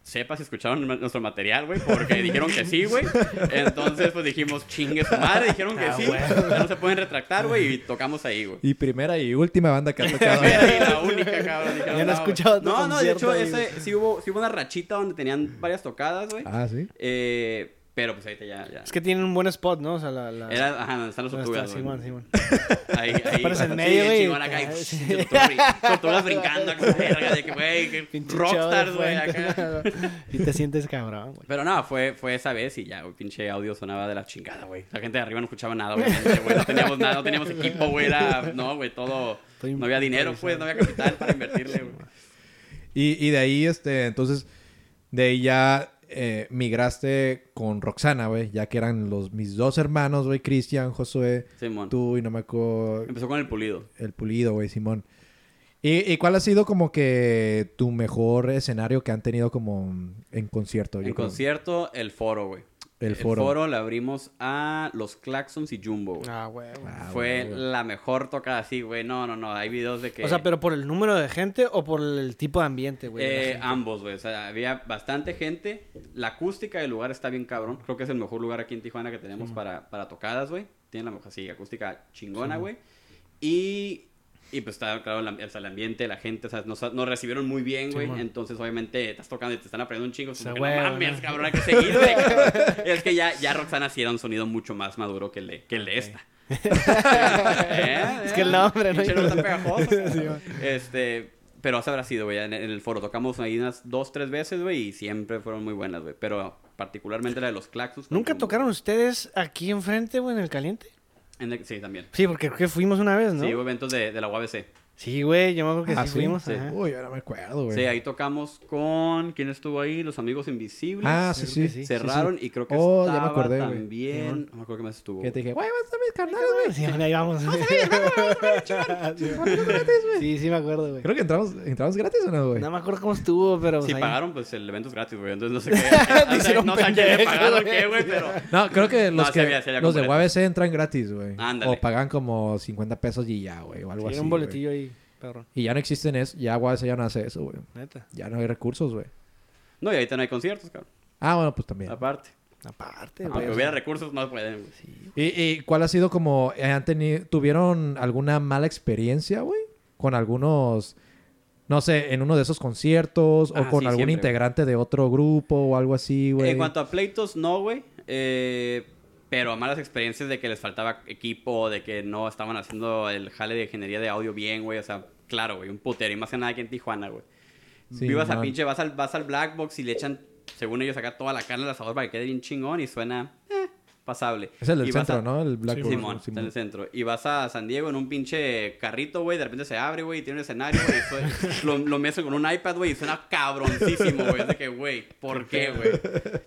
Sepa si escucharon nuestro material, güey, porque dijeron que sí, güey. Entonces, pues dijimos, chingue su madre, dijeron que Ah, sí. Ya no se pueden retractar, güey, y tocamos ahí, güey. Y primera y última banda que ha tocado. Güey, la única, cabrón. dijeron, Ya no escuchado No, no, de hecho, ahí, ese, sí, hubo, sí hubo una rachita donde tenían varias tocadas, güey. ah, sí. Eh, pero pues ahorita ya, ya. Es que tienen un buen spot, ¿no? O sea, la... la... Era, ajá, donde están los tortugas. Simón, Simón. Ahí, ahí. Aparece en medio, güey. chingón acá, y, Ah, sí. tortugas brin- tortugas brincando acá, verga, de que, güey, rockstars, güey, acá. Y te sientes cabrón, güey. Pero no, fue, fue esa vez y ya, güey, pinche audio sonaba de la chingada, güey. La gente de arriba no escuchaba nada, güey. No teníamos nada, no teníamos equipo, güey. Era, no, güey, todo... Estoy No había dinero, pues, no había capital para invertirle, güey. Y, y de ahí, este, entonces, de ahí ya eh, migraste con Roxana, güey. Ya que eran los mis dos hermanos, güey. Cristian, Josué, Simón. tú y no me acuerdo... Empezó con el pulido. El pulido, güey, Simón. ¿Y, y cuál ha sido como que tu mejor escenario que han tenido como en concierto? En creo? concierto, el foro, güey. El foro. El foro le abrimos a los Claxons y Jumbo, güey. Ah, güey. güey. Ah, Fue güey, güey. la mejor tocada así, güey. No, no, no. Hay videos de que... O sea, pero por el número de gente o por el tipo de ambiente, güey. Eh, ambos, güey. O sea, había bastante gente. La acústica del lugar está bien cabrón. Creo que es el mejor lugar aquí en Tijuana que tenemos para, para tocadas, güey. Tiene la mejor, sí, acústica chingona, güey. Y, y pues está, claro, el, am- o sea, el ambiente, la gente, o sea, nos, nos recibieron muy bien, güey. Entonces, obviamente, estás tocando y te están aprendiendo un chingo. sea, Como que, güey, no mames, ¿no? cabrón, hay que seguir, güey. cabrón. es que ya, ya Roxana sí era un sonido mucho más maduro que el de, que el de esta. ¿Eh? Es que el nombre, ¿no? Pinche nombre tan pegajoso, Sí. Este, pero así habrá sido, güey. En, el foro tocamos ahí unas dos, tres veces, güey, y siempre fueron muy buenas, güey. Pero particularmente la de los Claxus. ¿Nunca tocaron ustedes aquí enfrente, güey, en el caliente? En el- sí, también. Sí, porque creo que fuimos una vez, ¿no? Sí, hubo eventos de, de la UABC. Sí, güey, yo me acuerdo que Ah, sí, ¿sí? fuimos. Sí. Uy, ahora me acuerdo, güey. Sí, ahí tocamos con... ¿Quién estuvo ahí? Los Amigos Invisibles. Ah, sí, sí. que sí, sí. Cerraron y creo que Oh, ya me estaba acordé, también... No me acuerdo qué más estuvo. Que te dije, güey, vas a mis carnales, güey. Sí, bueno, ahí vamos. Sí, sí me acuerdo, güey. Creo que entramos, entramos gratis o no, güey. No me acuerdo cómo estuvo, pero... Si pues, ahí- pagaron, pues el evento es gratis, güey. Entonces no sé qué. No sé a quién le pagaron qué, güey, pero... No, creo que los que los de. UABC entran gratis, güey. Ándale. O pagan como 50 pesos y ya, güey, o algo Sí, así. un boletillo ahí, Y ya no existen eso, ya UABC ya no hace eso, güey. Neta. Ya no hay recursos, güey. No, y ahorita no hay conciertos, cabrón. Ah, bueno, pues también. Aparte. Aparte, Aunque güey. hubiera recursos, no pueden, güey. ¿Y, y cuál ha sido como, eh, han tenido, tuvieron alguna mala experiencia, güey? Con algunos, no sé, en uno de esos conciertos o Ah, con sí, algún siempre, integrante de otro grupo o algo así, güey. En cuanto a pleitos, no, güey. Eh, pero a malas experiencias de que les faltaba equipo, de que no estaban haciendo el jale de ingeniería de audio bien, güey. O sea, claro, güey, un putero. Y más que nada aquí en Tijuana, güey. Sí, Vivas man. pinche, vas al, vas al Black Box y le echan, según ellos, acá toda la carne al asador para que quede bien chingón y suena eh, pasable. Es el del Y centro, a- ¿no? El Black Sí, Box, Simón, está en el centro. Y vas a San Diego en un pinche carrito, güey. De repente se abre, güey, y tiene un escenario, güey. lo, lo con un iPad, güey, y suena cabroncísimo, güey. Es de que, güey, ¿por qué, güey?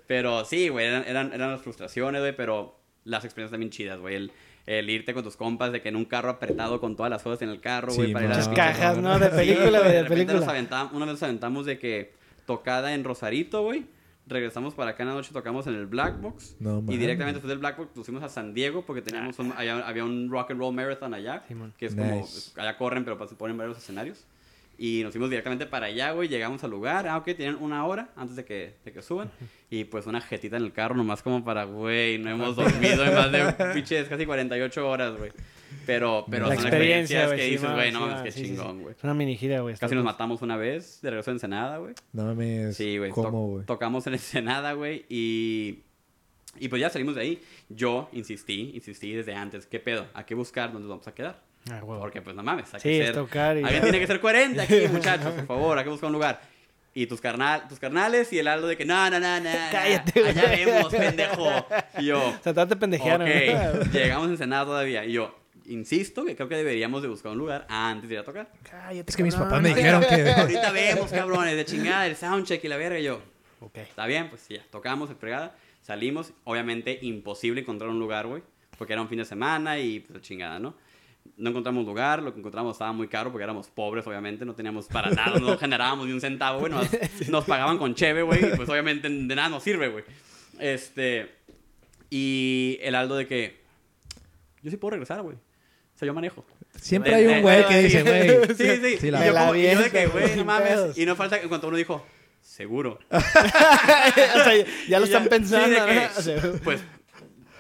Pero sí, güey, eran, eran, eran las frustraciones, güey, pero las experiencias también chidas, güey. El, el irte con tus compas de que en un carro apretado con todas las cosas en el carro, güey, Sí, para Muchas cajas, ¿no? De Sí, película, güey, güey, de repente nos película. aventamos- una vez nos aventamos de que tocada en Rosarito, güey. Regresamos para acá en la noche, tocamos en el Black Box. No y directamente después del Black Box nos fuimos a San Diego porque teníamos un- allá- había un rock and roll marathon allá. Simón. que es como, allá corren, pero se ponen varios escenarios. Y nos fuimos directamente para allá, güey. Llegamos al lugar. Ah, ok, tienen una hora antes de que, de que suban. Y pues una jetita en el carro, nomás como para, güey, no hemos dormido en más de pinches casi 48 horas, güey. Pero, pero La son experiencia, experiencias que sí, dices, güey, no mames, qué sí, chingón, güey. Es una mini gira, güey. Casi nos matamos una vez de regreso a Ensenada, güey. No mames. Sí, güey. ¿Cómo, to- tocamos en Ensenada, güey. Y, y pues ya salimos de ahí. Yo insistí, insistí desde antes. ¿Qué pedo? ¿A qué buscar? ¿Dónde nos vamos a quedar? Ah, huevo. Porque pues no mames, hay Sí, que ser... tocar y... Alguien tiene que ser coherente aquí, muchachos, por favor, hay que buscar un lugar. Y tus, carnal, tus carnales y el Aldo de que no, no, no, no. Cállate, Allá güey. vemos, pendejo. Y yo, O sea, trate de pendejear, ok, llegamos a Ensenada todavía. Y yo, insisto que creo que deberíamos de buscar un lugar antes de ir a tocar. Cállate, Es que mis papás me dijeron que... Ahorita vemos, cabrones, de chingada, el soundcheck y la verga. Y yo, Ok. Está bien, pues ya, tocamos fregada, salimos, obviamente imposible encontrar un lugar, güey, porque era un fin de semana y pues chingada, ¿no? No encontramos lugar, lo que encontramos estaba muy caro porque éramos pobres, obviamente, no teníamos para nada, no generábamos ni un centavo, güey, nos, nos pagaban con cheve, güey, y pues obviamente de nada nos sirve, güey. Este, y el Aldo de que, yo sí puedo regresar, güey. O sea, yo manejo. Siempre hay un güey que dice, güey. Sí, sí. Sí, y la yo, verdad. como- y yo de que, güey, no mames. pedos. Y no falta que cuando uno dijo, seguro. o sea, ya lo están sí, pensando, de ¿no? que, pues,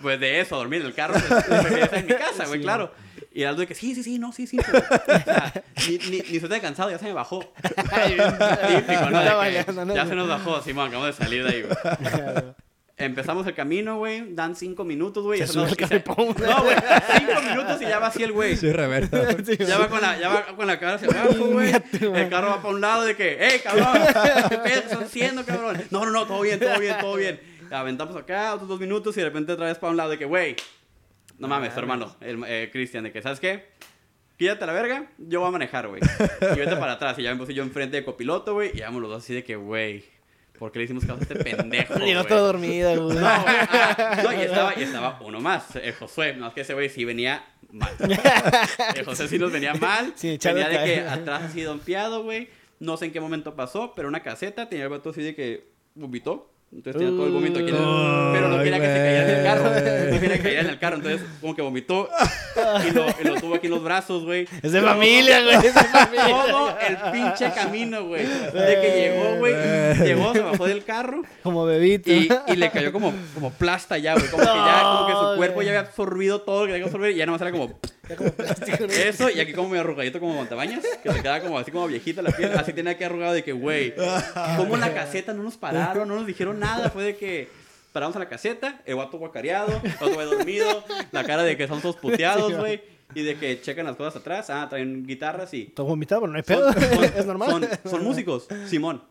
pues de eso, dormir en el carro, pues, en mi casa, güey, Sí. claro. Y Aldo de que sí, sí, sí, no, sí, sí. pero, o sea, ni, ni, ni se te cansado, ya se me bajó. Típico, ¿no? Está. Ya se nos bajó, Simón, acabamos de salir de ahí, güey. Empezamos el camino, güey, dan cinco minutos, güey. Se ya sube nos- el carripón. No, güey, cinco minutos y ya va así el güey. Sí, reversa. Ya va con la, ya va con la cara hacia abajo, güey. El carro va para un lado de que, ¡Ey, cabrón! ¿Qué pedo estás haciendo, cabrón? No, no, no, todo bien, todo bien, todo bien. Aventamos acá otros dos minutos y de repente otra vez para un lado de que, güey, no mames, hermano, el, eh, Cristian, de que, ¿sabes qué? Quítate la verga, yo voy a manejar, güey. Y vete para atrás. Y ya me puse yo enfrente de copiloto, güey. Y vamos los dos así de que, güey, ¿por qué le hicimos caso a este pendejo? Llegó todo dormido, güey. No, güey, ajá. No, y estaba, y estaba uno más, el Josué. No, es que ese güey sí venía mal. El José sí nos venía mal. Sí, venía de que atrás así dompeado, güey. No sé en qué momento pasó, pero una caseta tenía el vato así de que vomitó. Entonces tenía todo el vómito aquí en el... Pero no quería que se cayera en el carro. No quería que cayera en el carro. Entonces como que vomitó y lo, y lo tuvo aquí en los brazos, güey. Es de Todo- familia, güey. Es de familia. Todo el pinche camino, güey. De que llegó, güey. Llegó, se bajó del carro. Como bebito. Y, y le cayó como, como plasta ya, güey. Como que ya, como que su cuerpo ya había absorbido todo lo que tenía que absorber y ya nomás era como Ya como plástico, ¿no? eso. Y aquí como medio arrugadito como montabañas, que se queda como así como viejita la piel. Así tenía que arrugado de que, güey, como la caseta no nos pararon, no nos dijeron nada. Fue de que paramos a la caseta, el guato guacareado, el otro güey dormido, la cara de que son todos puteados, güey. Y de que checan las cosas atrás, ah, traen guitarras y Todo vomitado, pero no hay son, pedo. son- es normal. Son, son músicos. Simón.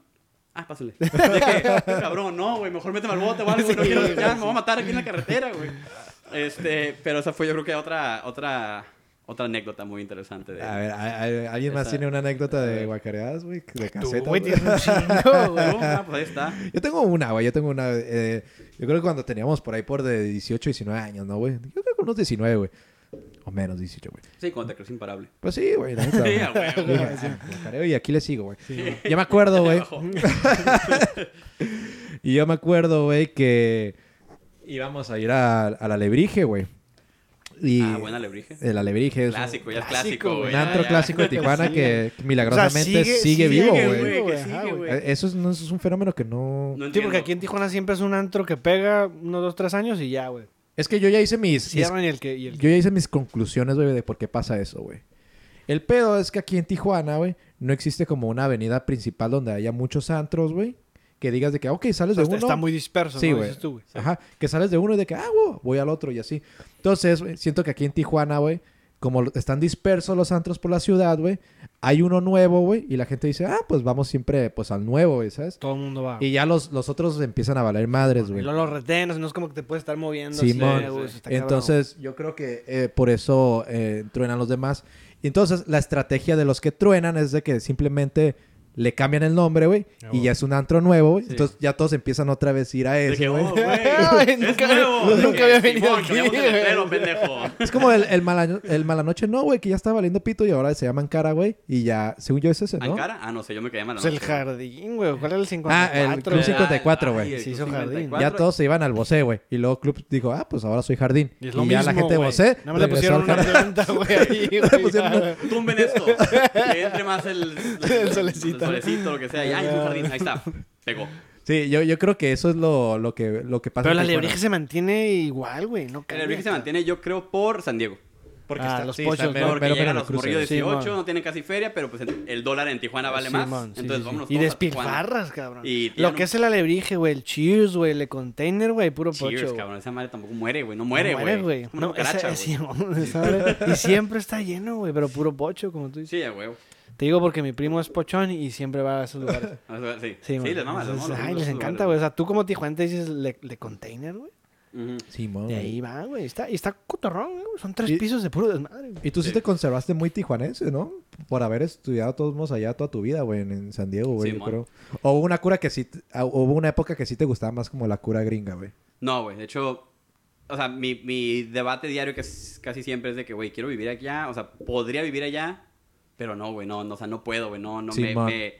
Ah, pásale. De que, cabrón, no, güey, mejor méteme al bote o algo, güey, no Sí, quiero, ya me voy a matar aquí en la carretera, güey. Este, pero esa fue yo creo que otra, otra, otra anécdota muy interesante de... A ver, ¿a- a- ¿alguien más tiene una anécdota de guacareadas, güey? De caseta. güey, güey? tienes un chingo, güey. Ah, pues ahí está. Yo tengo una, güey. Yo tengo una. eh, yo creo que cuando teníamos por ahí por de 18, 19 años, ¿no, güey? Yo creo que unos 19, güey. O menos 18, güey. Sí, cuando te crees imparable. Pues sí, güey. la neta, Sí, güey. a huevo. Sí, guacareo y aquí le sigo, güey. Yo me acuerdo, güey. Y yo me acuerdo, güey, que íbamos a ir a, a la Lebrige, güey. Y Ah, buena lebrige. El Alebrije es un- Clásico, ya es Clásico, güey. un ya, antro ya. clásico de Tijuana que milagrosamente sigue- vivo, Sigue, güey. sigue, Eso, es, no, eso es un fenómeno que no... No Sí, entiendo. porque aquí en Tijuana siempre es un antro que pega unos dos, tres años y ya, güey. Es que yo ya hice mis... mis- Cierran y el que... Y el yo ya hice mis conclusiones, güey, de por qué pasa eso, güey. El pedo es que aquí en Tijuana, güey, no existe como una avenida principal donde haya muchos antros, güey. Que digas de que, ok, sales de uno... está muy disperso, Sí, ¿no? güey. Dices tú, güey. Ajá, que sales de uno y de que, ah, güey, voy al otro y así. Entonces, güey, siento que aquí en Tijuana, güey, como están dispersos los antros por la ciudad, güey, hay uno nuevo, güey, y la gente dice, ah, pues vamos siempre, pues al nuevo, güey, ¿sabes? Todo el mundo va. Y ya los, los otros empiezan a valer madres, Y güey. luego los retenes, no es como que te puedes estar moviendo. Simón. cabrón. Entonces, yo creo que eh, por eso eh, truenan los demás. Y entonces, la estrategia de los que truenan es de que simplemente le cambian el nombre, güey, Ah, y ya es un antro nuevo, güey. Sí. Entonces, ya todos empiezan otra vez a ir a De güey. oh, güey, nunca- nuevo. De nunca que, había venido Simón, aquí, güey. pendejo. Es como el, el, mala, el Malanoche, no, güey, que ya está valiendo pito y ahora se llama Ankara, güey. Y ya, según yo, es ese, ¿no? ¿Ankara? Ah, no sé, yo me quedé mal. Pues el jardín, güey. ¿Cuál era el 54? Ah, el Club 54, güey. Ay, el Se Club hizo jardín. 54. Ya todos se iban al Bosé, güey. Y luego Club dijo, ah, pues ahora soy Jardín. Y es lo ya mismo, la gente de güey. Bosé. Nada más le pusieron una planta, güey, ahí, güey. ya. Tumben esto. Que entre más el, El solecito. Solecito, lo que sea. Ya, es un jardín. Ahí está. Pegó. Sí, yo, yo creo que eso es lo, lo, que, lo que pasa. Pero la lebrige se mantiene igual, güey. No El cambia. Lebrige se mantiene, yo creo, por San Diego. Porque Ah, está, los sí, pochos, está ¿no? Porque mero- llegan mero los morrillos de güey. 18, Simón. no tienen casi feria, pero pues el, dólar en Tijuana vale Simón, más. sí, Entonces sí, sí. vámonos Y despilfarras, cabrón. Y Lo que es el alebrije, güey. El cheers, güey. El container, güey. Puro pocho. Cheers, güey. cabrón. Esa madre tampoco muere, güey. No muere, No güey. güey. No, esa- cucaracha, güey. sí, esa madre- y siempre está lleno, güey. Pero puro pocho, como tú dices. Sí, huevo. Te digo porque mi primo es pochón y siempre va a esos lugares. Sí, Sí, sí, les mama, les. Ay, les encanta, güey. O sea, tú como Tijuana te dices le, le container, güey. Ujú. Simón, De ahí va, güey. Está, y está cotorrón, güey. Son tres Y- pisos de puro desmadre, güey. Y tú sí. Sí. te conservaste muy tijuanense, ¿no? Por haber estudiado todos modos allá toda tu vida, güey, en, en San Diego, güey, yo Simón. creo. O hubo una cura que sí, ah, hubo una época que sí te gustaba más como la cura gringa, güey. No, güey. De hecho, o sea, mi, mi debate diario que es casi siempre es de que, güey, quiero vivir allá. O sea, podría vivir allá, pero no, güey. No, no, o sea, no puedo, güey. No, no me, Simón. me-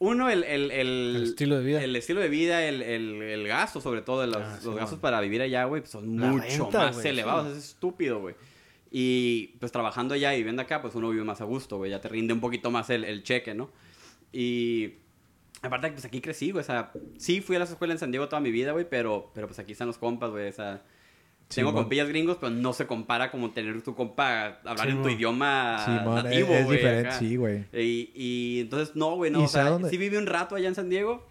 Uno, el, el, el, El estilo de vida. El estilo de vida, el, el, el gasto, sobre todo. Los, Ah, los Simón. gastos para vivir allá, güey, pues, son La mucho renta, más güey, elevados. sí. Es estúpido, güey. Y pues trabajando allá y viviendo acá, pues uno vive más a gusto, güey. Ya te rinde un poquito más el, el cheque, ¿no? Y aparte, pues aquí crecí, güey. O sea, sí fui a la escuela en San Diego toda mi vida, güey, pero, pero pues aquí están los compas, güey. O sea, tengo Simón. compillas gringos, pero no se compara como tener tu compa hablar en tu idioma es, nativo, es güey. diferente, acá. sí, güey. Y, y entonces, no, güey, no. ¿Y O sea, dónde? sí viví un rato allá en San Diego,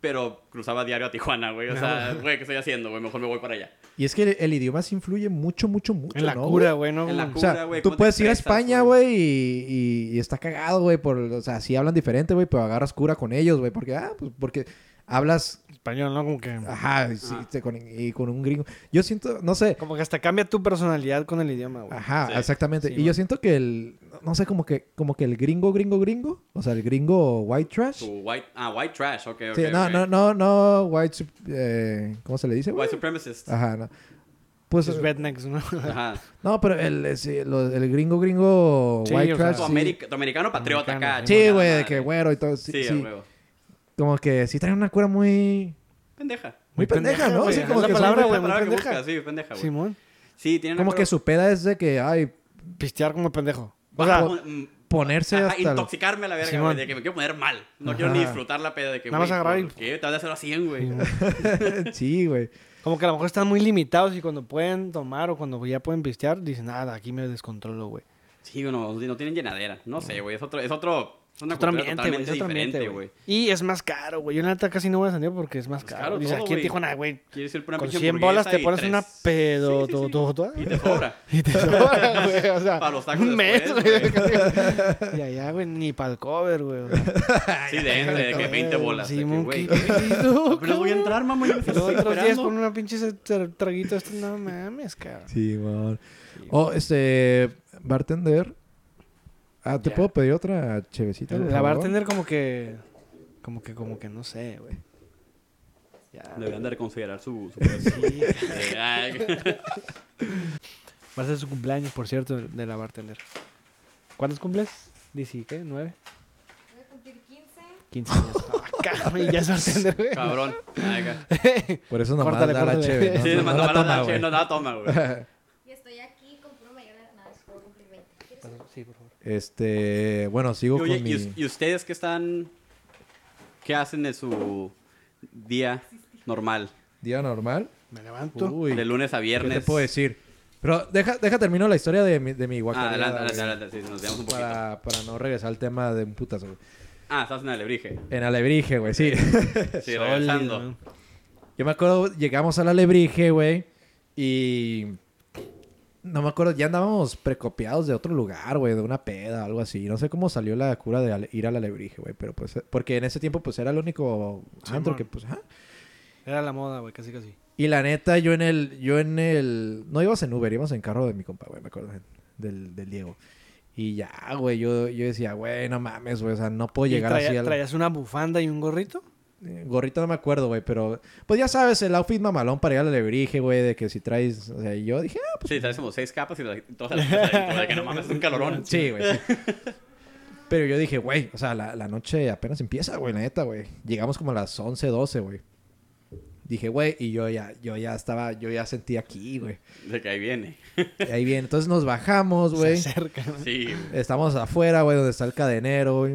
pero cruzaba diario a Tijuana, güey. O sea, güey, ¿qué estoy haciendo, güey? Mejor me voy para allá. Y es que el, el idioma sí influye mucho, mucho, mucho, En la ¿no, cura, güey? ¿no? En la Como- O sea, Cura, güey, tú ¿cómo te puedes ir a España, güey? güey, y, y- y está cagado, güey, por, o sea, sí hablan diferente, güey, pero agarras cura con ellos, güey, porque, ah, pues, porque hablas, Español, ¿no? Como que... ajá, sí, Ajá. te- con, y con un gringo. Yo siento, no sé, Como que hasta cambia tu personalidad con el idioma, güey. ajá, Sí. exactamente. Sí, y yo siento que el, no sé, como que, como que el gringo, gringo, gringo, o sea, el gringo white trash. Tu white... Ah, white trash, ok, ok. sí, no, ok. no, no, no, white, eh, ¿cómo se le dice, güey? White supremacist. Ajá, no. Pues, Sus rednecks, ¿no? Ajá. no, pero el, eh, sí, lo- el gringo, gringo, Sí, white o sea, trash. Tu, americano patriota Americano, acá. Sí, güey, de que güero y todo. Sí, Sí, sí. a huevo. Como que sí traen una cura muy... Pendeja. Muy pendeja, ¿no? Sí, como la que palabra, güey, muy pendeja. sí, pendeja, güey. Simón. Sí, tienen Como que su peda es de que, ay, Pistear como pendejo. O sea, mm, ponerse ajá, hasta... intoxicarme a la verga, güey, de que me quiero poner mal. No quiero ni disfrutar la peda de que, Nada más agarrar y- ¿por ¿qué? Te vas a hacer a 100, güey. sí, güey. como que a lo mejor están muy limitados y cuando pueden tomar o cuando ya pueden pistear, dicen, nada, aquí me descontrolo, güey. Sí, no, no tienen llenadera. No sé, güey, es otro, es otro, una Otro ambiente, güey. es otro ambiente, güey. güey. Y es más caro, güey. Yo la neta casi no voy a San Diego porque es más caro. caro Dice, todo, aquí en güey. Tijuana, güey, Quieres ir por una con pinche 100 bolas te pones tres- una pedo, Sí, sí, todo, sí. todo, todo. Y te sobra. Y te sobra, güey. O sea, Para los tacos un mes, güey. Y allá, güey, ni para el cover, güey. Sí, de, de que 20 bolas. Simón, güey, Pero voy a entrar, mamá. Y luego otros días con una pinche traguito. Esto no mames, cabrón. Sí, man. Oh, este... Bartender. Ah, ¿te Ya. puedo pedir otra chevecita? La favor? bartender como que... Como que, como que no sé, güey. Ya. Deberían de reconsiderar su... su Sí. Va a ser su cumpleaños, por cierto, de la bartender. ¿Cuántos cumples? Dice, ¿qué? ¿Nueve? Voy a cumplir 15. 15 años. Ah, cabrón, ya es bartender, güey. Cabrón. Ay, Por eso nomás Córtale, da la cheve, ¿no? Sí, no, no, no la toma, güey. No, nada toma, güey. Y estoy aquí con puro mayor de edad. Nada, puedo cumplir 20. ¿Quieres uno? Sí, por favor. Este... Bueno, sigo Oye, con mi... ¿y, us- y ustedes qué están... ¿Qué hacen en su día normal? ¿Día normal? Me levanto. Uy, De lunes a ¿qué viernes. te puedo decir? Pero deja, deja termino la historia de mi, de mi Ah, guacareada, adelante, adelante, adelante. Sí, nos veamos un poquito. para, para no regresar al tema de un putazo, güey. Ah, estás en Alebrije. En Alebrije, güey, sí. Sí, regresando. Yo me acuerdo, llegamos al Alebrije, güey, y... No me acuerdo, ya andábamos precopiados de otro lugar, güey, de una peda, algo así. No sé cómo salió la cura de ir al Alebrije, güey, pero pues... Porque en ese tiempo, pues, era el único Sí, man. que, pues. Era la moda, güey, casi casi. Y la neta, yo en el... Yo en el... No íbamos en Uber, íbamos en carro de mi compa, güey, me acuerdo, del, del Diego. Y ya, güey, yo, yo decía, güey, no mames, güey, o sea, no puedo ¿Y llegar traía- así al... ¿Traías una bufanda y un gorrito? Gorrito no me acuerdo, güey, pero... Pues ya sabes, el outfit mamalón para ir al alebrije, güey, de que si traes... O sea, y yo dije, ah, pues... Sí, traes como seis capas y la- todas las de que no mames, es un calorón. Sí, güey. sí. Pero yo dije, güey, o sea, la, la noche apenas empieza, güey, la neta, güey. Llegamos como a las 11, 12, güey. Dije, güey, y yo ya, yo ya estaba, yo ya sentí aquí, güey. De que ahí viene. Y ahí bien, entonces nos bajamos, güey. Se acerca, ¿no? Sí, Estamos afuera, güey, donde está el cadenero, güey.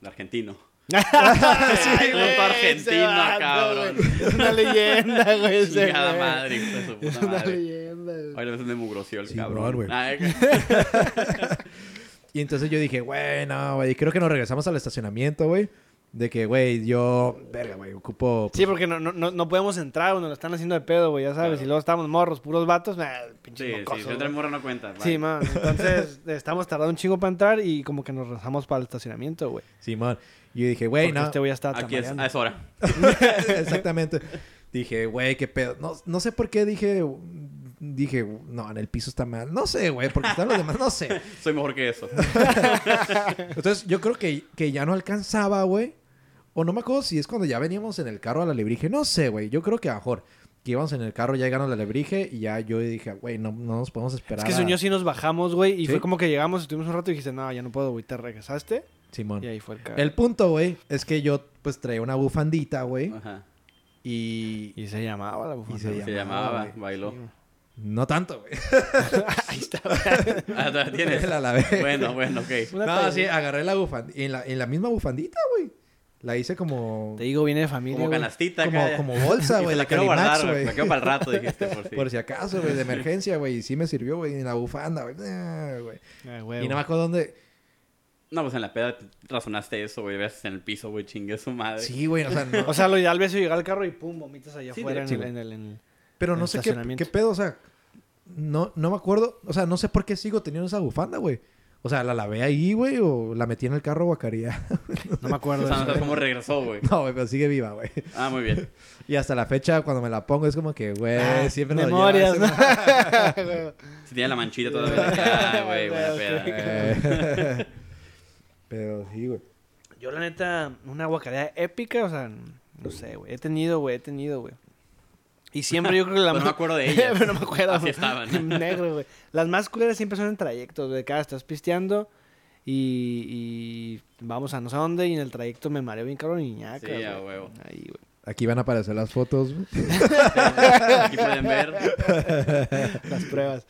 el argentino. Sí, Ay, güey, puto argentino, vato, cabrón. Es una leyenda, güey. ese Chingada güey. madre, hijo de su Es una madre. leyenda, güey. Ay, veces me mugroció el Sí, cabrón. güey. Ay, Y entonces yo dije, güey, no, güey. Creo que nos regresamos al estacionamiento, güey. De que, güey, yo, verga, güey, ocupo... Sí, porque no, no, no, podemos entrar, güey, nos lo están haciendo de pedo, güey, ya sabes. Claro. Y luego estamos morros, puros vatos, nah, pinches Sí, sí, mocosos, si güey. morra no cuenta. Sí, bye. man. Entonces, estamos tardando un chingo para entrar y como que nos rezamos para el estacionamiento, güey. Simón. Y yo dije, güey, no. este güey ya estaba Aquí es, es hora. Exactamente. Dije, güey, qué pedo. No, no sé por qué dije... Dije, no, en el piso está mal. No sé, güey, porque están los demás. No sé. Soy mejor que eso. Entonces, yo creo que, que ya no alcanzaba, güey. O no me acuerdo si es cuando ya veníamos en el carro a la lebrige. No sé, güey. Yo creo que a lo mejor que íbamos en el carro, ya llegaron a la lebrige y ya yo dije, güey, no, no nos podemos esperar. Es que a- soñó sí nos bajamos, güey, y ¿Sí? fue como que llegamos, estuvimos un rato y dijiste, no, ya no puedo, güey, te regresaste. Simón. Y ahí fue el cabrón. El punto, güey, es que yo pues traía una bufandita, güey. Ajá. Y, Y se llamaba la bufanda. Y se llamaba, bailó. Sí. No tanto, güey. Ahí está. Ah, ¿la tienes? La lavé. Bueno, bueno, ok. No, sí, agarré la bufandita. En la, en la misma bufandita, güey. La hice como... Te digo, viene de familia. Como güey. canastita Como, acá. como bolsa, güey. La la quiero Calimax, guardar, güey. La quiero para el rato, dijiste, por si. Por si acaso, güey, de emergencia, güey. Y sí me sirvió, güey, en la bufanda, güey. Ah, güey. Ah, huevo. Y no me acuerdo dónde... No, pues en la peda te razonaste eso, güey. Ves en el piso, güey, chingue su madre. Sí, güey, o sea, no... O sea, lo ideal es llegar al carro y pum, vomitas allá Sí, afuera en, en el- en el- Pero en no el sé qué, qué pedo, o sea... No, no me acuerdo... O sea, no sé por qué sigo teniendo esa bufanda, güey. O sea, ¿la lavé ahí, güey? ¿O la metí en el carro guacaría? No me acuerdo. O sea, de no eso. sabes cómo regresó, güey. no, güey, pero sigue viva, güey. Ah, muy bien. Y hasta la fecha, cuando me la pongo, es como que, güey, Ah, siempre memorias, lleva ese- ¿no? Si tiene la manchita todavía. Ah, güey, buena peda. Eh, Pero sí, güey. Yo, la neta, una guacareada épica, o sea, no sé, güey. He tenido, güey, he tenido, güey. Y siempre yo creo que la Pero no me más- acuerdo de ellas. Pero no me acuerdo. Así güey. estaban. Negro, güey. Las más culeras siempre son en trayectos, de cada estás pisteando y, y vamos a no sé dónde y en el trayecto me mareo bien cabrón y ñaca, Sí, a güey. huevo. Ahí, güey. Aquí van a aparecer las fotos, güey. Aquí pueden ver. Las pruebas.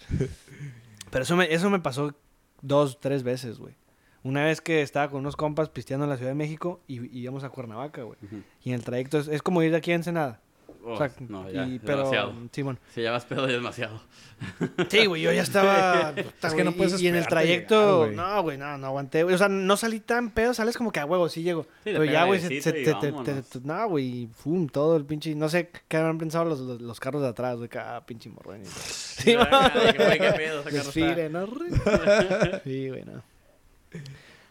Pero eso me, eso me pasó dos, tres veces, güey. Una vez que estaba con unos compas pisteando en la Ciudad de México y y íbamos a Cuernavaca, güey. Ujú. Y en el trayecto es, es como ir de aquí a Ensenada. Oh, o sea, no, ya, y- pero, demasiado. Simón. Si ya vas pedo, ya es demasiado. Sí, güey, yo ya estaba. puta, Es que no puedes y, y en el trayecto, llegar, güey. no, güey, no, no aguanté, güey. O sea, no salí tan pedo, sales como que a huevo, sí llego. pero le ya, güey, se, se- te, te- te- no, güey, fum, todo el pinche. No sé qué habrán pensado los, los, los carros de atrás, güey, cada pinche morrón. y- Sí, güey. qué pedo, Desfile, ¿no? Sí, güey, no.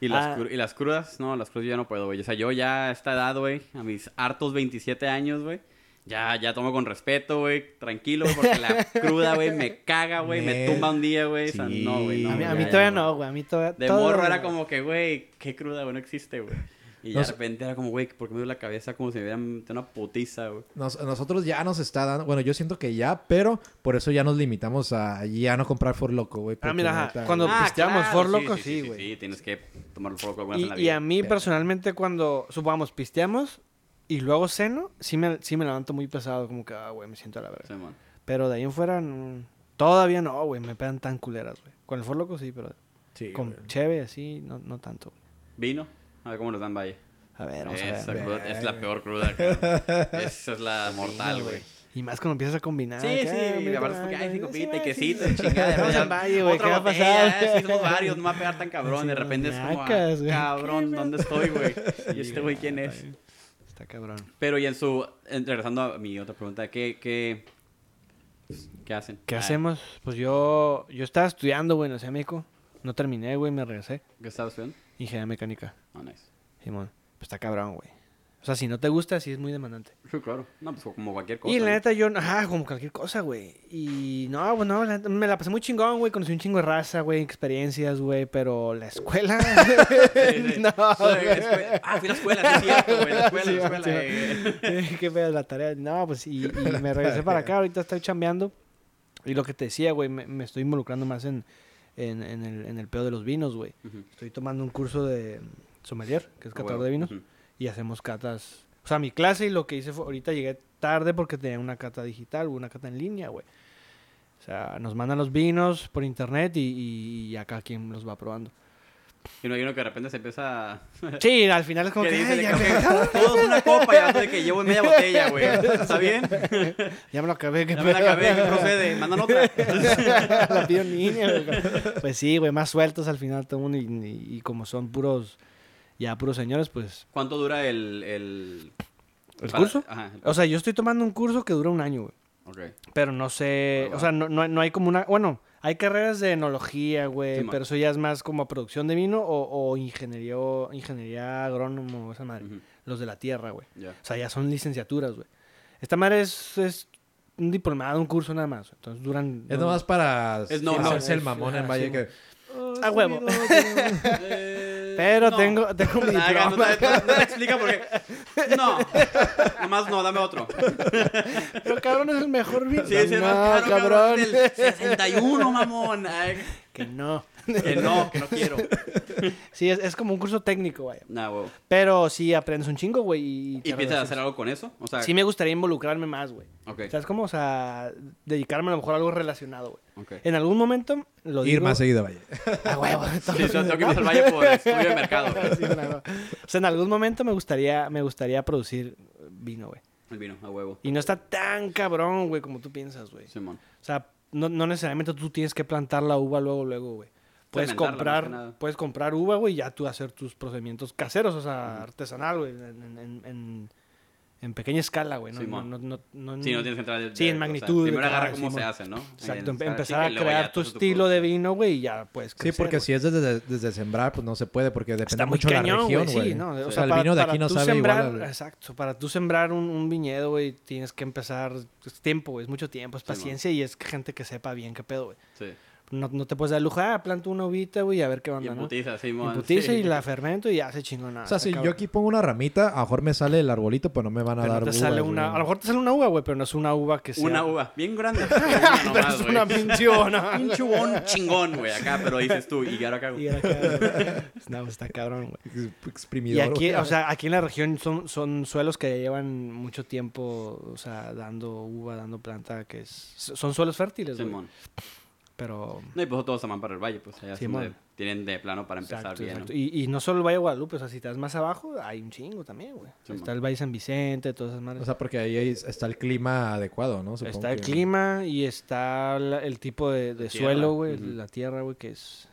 ¿Y las, Ah. y las crudas, no, las crudas yo ya no puedo, güey. O sea, yo ya a esta edad, güey, a mis hartos 27 años, güey, ya, ya tomo con respeto, güey, tranquilo, porque la cruda, güey, me caga, güey, me tumba un día, güey. O sea, no, güey, no. a mí, a ya, mí ya, todavía güey. no, güey, a mí todavía. De todo- morro era como que, güey, qué cruda, güey, no existe, güey. Y ya No de repente era como, güey, ¿por qué me duele la cabeza como si me hubieran metido una putiza, güey? Nos- nosotros ya nos está dando... Bueno, yo siento que ya, pero por eso ya nos limitamos a ya no comprar For Loco, güey. Ah, mira, ajá, neta, cuando- güey. pisteamos For Loco, sí, sí, güey. Sí, tienes que tomar el For Loco alguna vez en la Y, y vida. a mí Pero- personalmente cuando, supongamos, pisteamos y luego ceno, sí me, sí me levanto muy pesado, como que, ah, güey, me siento a la verga. Sí, man. Pero de ahí en fuera, no- todavía no, güey, me pegan tan culeras, güey. Con el For Loco sí, pero Sí, con güey. cheve así, no, no tanto. güey. ¿Vino? A ver cómo nos dan valle. A ver, vamos a ver. cruda es la peor cruda, cabrón. Esa es la mortal, güey. Y más cuando empiezas a combinar. Sí, sí, y aparte es porque hay cinco sí, pita y sí, quesito sí. chingada. En Valle, güey, otra ¿qué va a pasar? Sí, somos varios, no me va a pegar tan cabrón. Sí, de repente es como, ah, cabrón, ¿dónde estoy, güey? ¿Y este güey quién es? Está cabrón. Pero y en su... en- regresando a mi otra pregunta, ¿qué, qué, qué hacen? ¿Qué Ah, hacemos? Pues yo, yo estaba estudiando, güey, en la Ciudad de México. No terminé, güey, me regresé. ¿Qué estabas estudiando? Ingeniería mecánica. Ah, nice. Simón. Pues está cabrón, güey. O sea, si no te gusta, sí es muy demandante. Sí, claro. No, pues como cualquier cosa. Y la neta, yo, ajá, como cualquier cosa, güey. Y no, pues no, la neta, me la pasé muy chingón, güey. Conocí un chingo de raza, güey, experiencias, güey. Pero la escuela. Sí, sí. no, Ah, fui a la escuela, sí, cierto, güey. La escuela, la escuela. eh. Qué pedo la tarea. No, pues y, y me regresé para acá. Ahorita estoy chambeando. Y lo que te decía, güey, me, me estoy involucrando más en, en, en el, en el pedo de los vinos, güey. Estoy tomando un curso de sommelier, que es Ah, catador de vinos. Ujú. Y hacemos catas. O sea, mi clase y lo que hice fue. Ahorita llegué tarde porque tenía una cata digital, una cata en línea, güey. O sea, nos mandan los vinos por internet y, y, acá quien los va probando. Y no hay uno que de repente se empieza a... Sí, al final es como que que. dice "Ay, de ya, que, me, todos una copa y hablando de que llevo media botella, güey. ¿Está bien? ya me lo acabé. ¿qué Ya me pedo?" acabé, ¿qué procede? Mandan otra. la pido línea, güey. Pues sí, güey, más sueltos al final todo el mundo. Y, y- y como son puros, ya puros señores, pues. ¿Cuánto dura el... ¿El, ¿El para- curso? Ajá. el- O sea, yo estoy tomando un curso que dura un año, güey. Ok. Pero no sé, Ah, o sea, no, no, hay- no hay como una, bueno, hay carreras de enología, güey, Sí, man. pero eso ya es más como producción de vino o, o ingeniería, ingeniería agrónomo, esa madre, los de la tierra, güey. Ya. O sea, ya son licenciaturas, güey. Esta madre es, es un diplomado, un curso nada más. Entonces duran... Es nomás para Es no, hacerse no. el mamón en Ah, Valle que... A huevo. Pero no. tengo, tengo mi Ah, no, no, no, no explica por qué. No. Nomás no, dame otro. Pero cabrón, es el mejor vino. Sí, sí, no, más caro, cabrón. Del 61, mamón. Ay, Que no. Que no, que no quiero. Sí, es, es como un curso técnico, güey. Nah, güey. Pero sí aprendes un chingo, güey. Y, te ¿Y piensas hacer algo con eso? O sea, Sí me gustaría involucrarme más, güey. ok, ¿Sabes cómo? O sea, dedicarme a lo mejor a algo relacionado, güey. ok. En algún momento lo Ir digo... más seguido, vaya. A huevo. Sí, yo tengo que irme al valle por estudio de mercado, güey. Sí, claro. O sea, en algún momento me gustaría, me gustaría producir vino, güey. El vino, a huevo. Y no está tan cabrón, güey, como tú piensas, güey. Simón. O sea, no, no necesariamente tú tienes que plantar la uva luego, luego, güey. Puedes comprar, puedes comprar uva, güey, y ya tú hacer tus procedimientos caseros, o sea, artesanal, güey, en, en, en- en- pequeña escala, güey. No, no, no, no, no- Sí, no tienes que entrar de- Sí, de- en o sea, magnitud, primero agarra cómo se hace, ¿no? Exacto, En em- empezar a crear tu estilo de vino, güey, y ya puedes Sí, porque si es desde, desde sembrar, pues no se puede, porque depende Está mucho de la región, güey. Sí, ¿no? O O sea, el para- vino de para aquí no tú sabe sembrar, igual. al- Exacto. Para tú sembrar un, un viñedo, güey, tienes que empezar... Es tiempo, güey. Es mucho tiempo, es paciencia y es gente que sepa bien qué pedo, güey. Sí. No, no te puedes dar el lujo, ah, planto una uvita, güey, a ver qué Y onda, en ¿no? putiza, Simón. En putiza sí. y la fermento y ya se chingona. O sea, si yo aquí pongo una ramita, a lo mejor me sale el arbolito, pero no me van a Pero dar no te uvas, sale güey. una... A lo mejor te sale una uva, güey, pero no es una uva que sea... Una uva, bien grande. Pero es güey. una pinche uva, Un chubón chingón, güey, acá, pero dices tú, y ahora acá. Y acá, No, está cabrón, güey. Y Exprimidor. aquí, güey. o sea, aquí en la región son, son suelos que llevan mucho tiempo, o sea, dando uva, dando planta, que es... Son suelos fértiles, güey. Pero... No, y pues todos se van para el valle, pues allá Simón. donde tienen de plano para empezar Exacto, bien, exacto. ¿no? Y, y no solo el Valle de Guadalupe, o sea, si estás más abajo, hay un chingo también, güey. Sí, está man. el Valle San Vicente, todas esas madres. O sea, porque ahí es- está el clima adecuado, ¿no? Supongo está el que- clima y está la- el tipo de, de suelo, güey, la tierra, güey, que es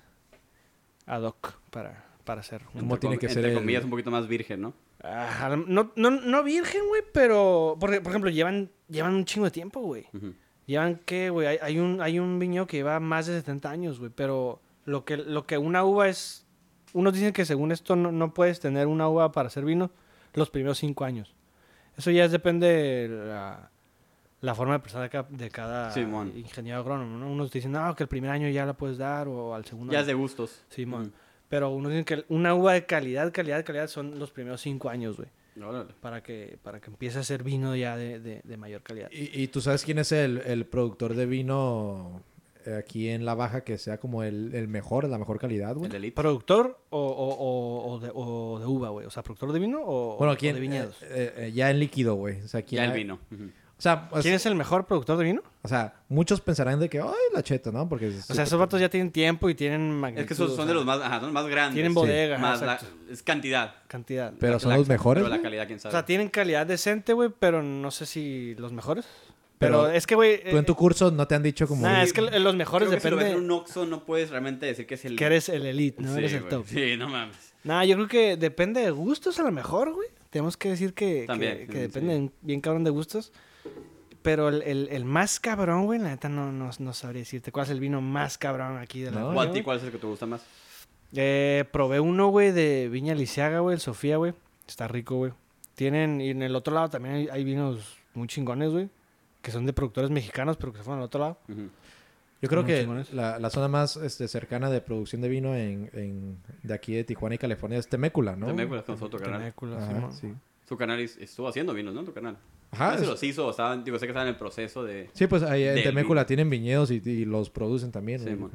ad hoc para, para hacer. un- ¿Cómo tiene que ser Entre el- comillas, un poquito más virgen, ¿no? Ah, a lo- no, no, no virgen, güey, pero... Porque, por ejemplo, llevan, llevan un chingo de tiempo, güey. Ujú. Llevan que, güey, hay, hay un, hay un viñedo que lleva más de 70 años, güey, pero lo que, lo que una uva es... Unos dicen que según esto no, no puedes tener una uva para hacer vino los primeros 5 años. Eso ya es, depende de la, la forma de pensar de cada, de cada Simón. ingeniero agrónomo, ¿no? Unos dicen, no, que el primer año ya la puedes dar o al segundo Ya es de gustos. Simón. Pero unos dicen que una uva de calidad, calidad, calidad son los primeros 5 años, güey. Órale. Para que, para que empiece a ser vino ya de, de, de mayor calidad. ¿Y, y tú sabes quién es el, el productor de vino eh, aquí en La Baja que sea como el, el mejor, la mejor calidad, güey? El elite. ¿Productor o, o, o, o de, o de uva, güey? O sea, ¿productor de vino o, Bueno, o ¿quién? de viñedos? eh, eh, ya en líquido, güey. O sea, ¿quién Ya el vino. O sea, pues, ¿Quién es el mejor productor de vino? o sea, muchos pensarán de que, ay, la cheta, ¿no? Porque O sea, esos vatos ya tienen tiempo y tienen magnitud. Es que son, o son sea, de los más, ajá, son los más grandes. Tienen Sí. bodega, Más la- es cantidad. Cantidad. Pero La- son la- los mejores, Pero la calidad, quién O sabe. sea, tienen calidad decente, güey, pero no sé si los mejores. Pero, Pero es que, güey... Tú en tu eh, curso no te han dicho como... nah, es que los mejores Creo que si lo ves depende en un Oxxo no puedes realmente decir que es el... que eres el elite, ¿no? Sí, eres el top. Sí, no mames. Nah, yo creo que depende de gustos a lo mejor, güey. Tenemos que decir que, También, que, que sí. depende bien cabrón de gustos. Pero el, el, el más cabrón, güey, la neta no, no, no sabría decirte cuál es el vino más cabrón aquí de la No, ¿O a ti cuál es el que te gusta más? Eh, probé uno, güey, de Viña Lisiaga, güey, el Sofía, güey. Está rico, güey. Tienen, y en el otro lado también hay, hay vinos muy chingones, güey. Que son de productores mexicanos, pero que se fueron al otro lado. Yo creo que la, la zona más este, cercana de producción de vino en, en- de aquí de Tijuana y California es Temécula, ¿no? Temécula con su otro canal. Temécula, Ajá, sí. Su canal es- estuvo haciendo vinos, ¿no? Tu canal. Ajá, es- los hizo o estaban... Digo, sé que estaban en el proceso de... Sí, pues ahí en Temécula tienen viñedos y, y los producen también. Sí, güey.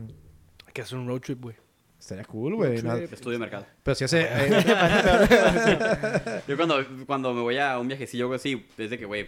Hay que hacer un road trip, güey. Estaría cool, güey. Estudio de mercado. Pero si hace... eh, Yo cuando, cuando me voy a un viajecillo, güey, así, desde que, güey,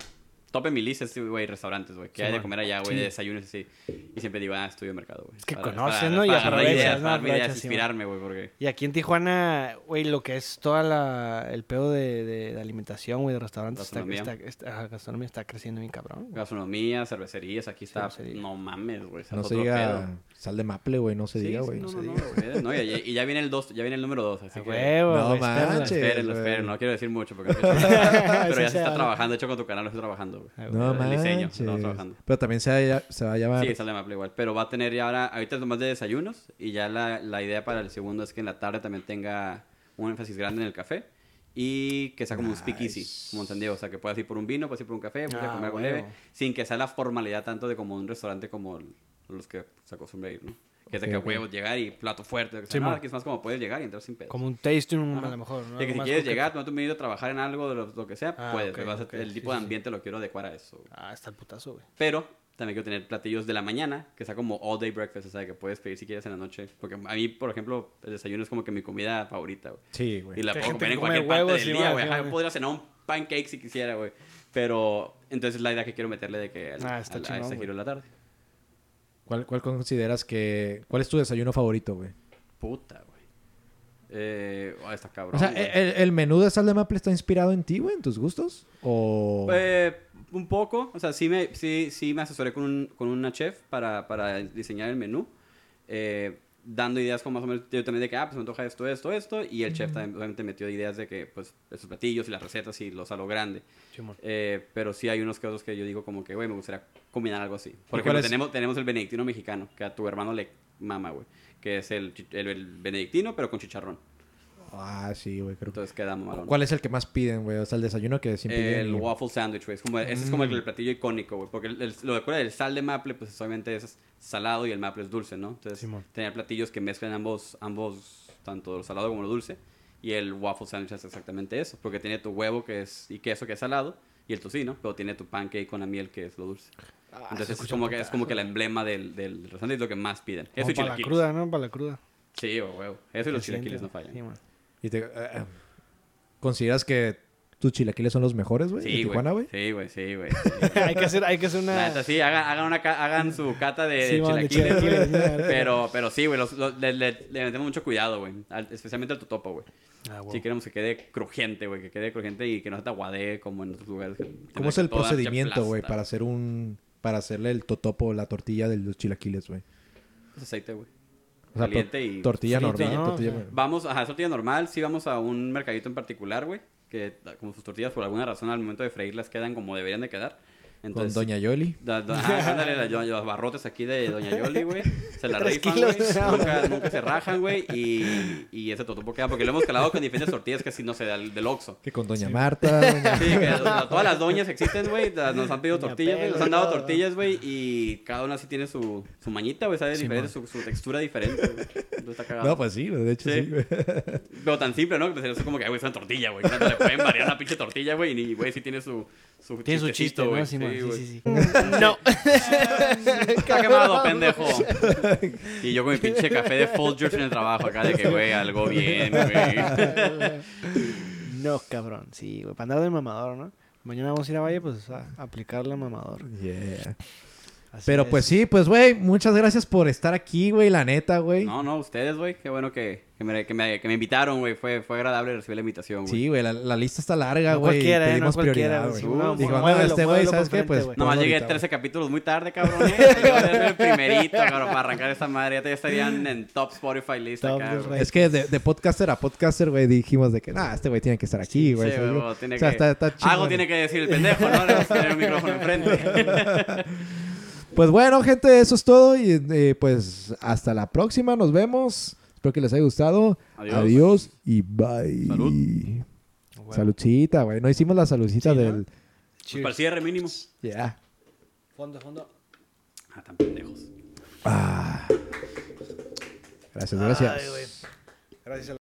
tope mi lista, es, güey, restaurantes, güey, que hay de comer allá, güey, Sí. de desayunos así. Y siempre digo, ah, estudio de mercado, güey. Es que Para- conoces, para- ¿no? Y para agarrar aprovechas, ideas, ¿no? ideas, inspirarme, güey, porque... Y aquí en Tijuana, güey, lo que es toda la el pedo de, de, de alimentación, güey, de restaurantes, está, Gastronomía. está, está- ajá, gastronomía está creciendo bien cabrón. güey. Gastronomía, cervecerías, aquí está... Cervecería. No mames, güey. está no se diga pedo. Sal de maple, güey. No se Sí, diga, sí, güey. no, no no, se no, diga. güey, no, y, y- ya viene el dos, ya viene el número dos, así A que... huevo, No manches. Espérenlo, espérenlo, no quiero decir mucho porque... pero ya Sí, se está trabajando, de hecho con tu canal lo estoy trabajando, güey. No El diseño, manches. estamos trabajando. Pero también se, va a- se va a llamar... Sí, sale Maple igual. Pero va a tener ya ahora, ahorita es nomás de desayunos. Y ya la, la idea para el segundo es que en la tarde también tenga un énfasis grande en el café. Y que sea como un speakeasy, Nice. como entendido. O sea, que puedas ir por un vino, puedes ir por un café, a Ah, comer algo leve. Sin que sea la formalidad tanto de como un restaurante como los que se acostumbra a ir, ¿no? Que es de que huevos llegar y plato fuerte. Que Sí, no, man. aquí es más como puedes llegar y entrar sin pedo. Como un tasting Ajá. a lo mejor, ¿no? De que si quieres coqueto. llegar, no te venido a trabajar en algo, de lo, lo que sea, Ah, puedes. ok, vas a- el sí, tipo sí, de sí. ambiente lo quiero adecuar a eso. Ah, está el putazo, güey. Pero también quiero tener platillos de la mañana, que sea como all day breakfast, o sea, que puedes pedir si quieres en la noche. Porque a mí, por ejemplo, el desayuno es como que mi comida favorita, güey. Sí, güey. Y la Que puedo comer en cualquier parte del día, güey. Yo podría cenar un pancake si quisiera, güey. Pero, entonces es la idea que quiero meterle de que al- Ah, está a chingón, güey. giro de la tarde. ¿Cuál, ¿Cuál consideras que... ¿Cuál es tu desayuno favorito, güey? Puta, güey. Eh, oh, está cabrón. O sea, güey. ¿el, el menú de sal de maple está inspirado en ti, güey? ¿En tus gustos? ¿O...? Eh, un poco, o sea, sí me, sí, sí me asesoré con, un- con una chef para, para diseñar el menú, eh, dando ideas como más o menos, yo también de que, ah, pues me antoja esto, esto, esto, y el chef también obviamente metió ideas de que, pues, esos platillos y las recetas y los a lo grande. Eh, pero sí hay unos otros que yo digo como que, güey, me gustaría combinar algo así. Por ¿Y cuál ejemplo, tenemos, tenemos el benedictino mexicano, que a tu hermano le mama, güey, que es el, el benedictino, pero con chicharrón. Ah, sí, güey, creo que... Entonces queda mamalón. ¿Cuál es el que más piden, güey? O sea, el desayuno que siempre El piden y- waffle sandwich, güey. Es como, ese es como Mm. el, platillo icónico, güey. Porque el- el- lo de acuerdo del sal de maple, pues obviamente es salado y el maple es dulce, ¿no? Entonces, Simón. tener platillos que mezclan ambos, ambos, tanto lo salado como lo dulce. Y el waffle sandwich es exactamente eso. Porque tiene tu huevo que es, y queso que es salado y el tocino, pero tiene tu pancake con la miel que es lo dulce. Ah, Entonces es como, que, es como que la güey. emblema del, del restaurante es lo que más piden. Eso y para la cruda, ¿no? Para la cruda. Sí, güey, huevo. Eso y los chilaquiles no fallan. Sí, man. Y te- eh, eh, ¿Consideras que tus chilaquiles son los mejores, güey? ¿De Sí, Tijuana, güey. güey? Sí, güey, sí, güey. hay que hacer, hay que hacer La una... sí, hagan, hagan, una, ca- hagan su cata de, Sí, man, de chilaquiles, güey. Pero, pero sí, güey, le, le- le metemos mucho cuidado, güey. Al- Especialmente al totopo, güey. Ah, huevo. Sí queremos que quede crujiente, güey. Que quede crujiente y que no se te aguadee como en otros lugares. ¿Cómo es el procedimiento, güey, para hacer un... Para hacerle el totopo, la tortilla de los chilaquiles, güey? Es aceite, güey. O sea, Caliente to- y tortilla frito, normal. ¿no? tortilla- Vamos, ajá, tortilla normal. Sí vamos a un mercadito en particular, güey. Que como sus tortillas por alguna razón al momento de freírlas quedan como deberían de quedar. Con Entonces, Doña Yoli. Da- da- ajá, ándale, la- los barrotes aquí de Doña Yoli, güey. Se la rifan, güey. Nunca, nunca se rajan, güey. Y, y ese totopo queda. Porque lo hemos calado con diferentes tortillas que así, no sé, del, del Oxxo. Que con Doña Marta. doña- Sí, que todas las doñas existen, güey. Nos han pedido Doña tortillas, güey. Nos han dado tortillas, güey. Y cada una así tiene su, su mañita, güey. Sabe diferente, su, su textura diferente, güey. Entonces está cagado. No, pues sí, de hecho Sí. sí, güey. Pero tan simple, ¿no? Pues es como que, güey, es una tortilla, güey. No le pueden variar una pinche tortilla, güey. Y, güey, sí tiene su. Su Tiene su chiste, güey. ¿no? Sí, sí, sí, sí. No. Está quemado, pendejo. Y yo con mi pinche café de Folgers en el trabajo acá de que, güey, algo bien, güey. No, cabrón. Sí, güey. Para andar de mamador, ¿no? Mañana vamos a ir a Valle, pues a aplicarle a mamador. Yeah. Así Pero es. pues sí, pues güey, muchas gracias por estar aquí, güey, la neta, güey. No, no, ustedes, güey. Qué bueno que, que, me, que, me, que me invitaron, güey. Fue, fue agradable recibir la invitación, güey. Sí, güey, la, la lista está larga, No güey. ¿eh? No dimos cualquiera, prioridad, güey. güey. Sí, no, Dijo, no, muévelo, este güey, ¿sabes qué? Pues. Nomás llegué ahorita, 13 capítulos muy tarde, cabrón. ¿eh? El primerito, cabrón, para arrancar esta madre. Ya te estarían en top Spotify list Top acá, de güey. güey. Es que de, de podcaster a podcaster, güey, dijimos de que, nah, este güey tiene que estar aquí, güey. Sí, ¿sabes? güey, tiene o sea, que... está. Algo tiene que decir el pendejo, ¿no? Le vamos a tener un micrófono enfrente. Pues bueno, gente, eso es todo. Y eh, pues hasta la próxima. Nos vemos. Espero que les haya gustado. Adiós. Adiós y bye. Salud. Huevo. Saludcita, güey. No hicimos la saludcita Sí, ¿no? del. Cheers. Para el cierre mínimo. Ya. Fondo, fondo. Ah, tan pendejos. Ah. Gracias, gracias. Ay. Gracias a la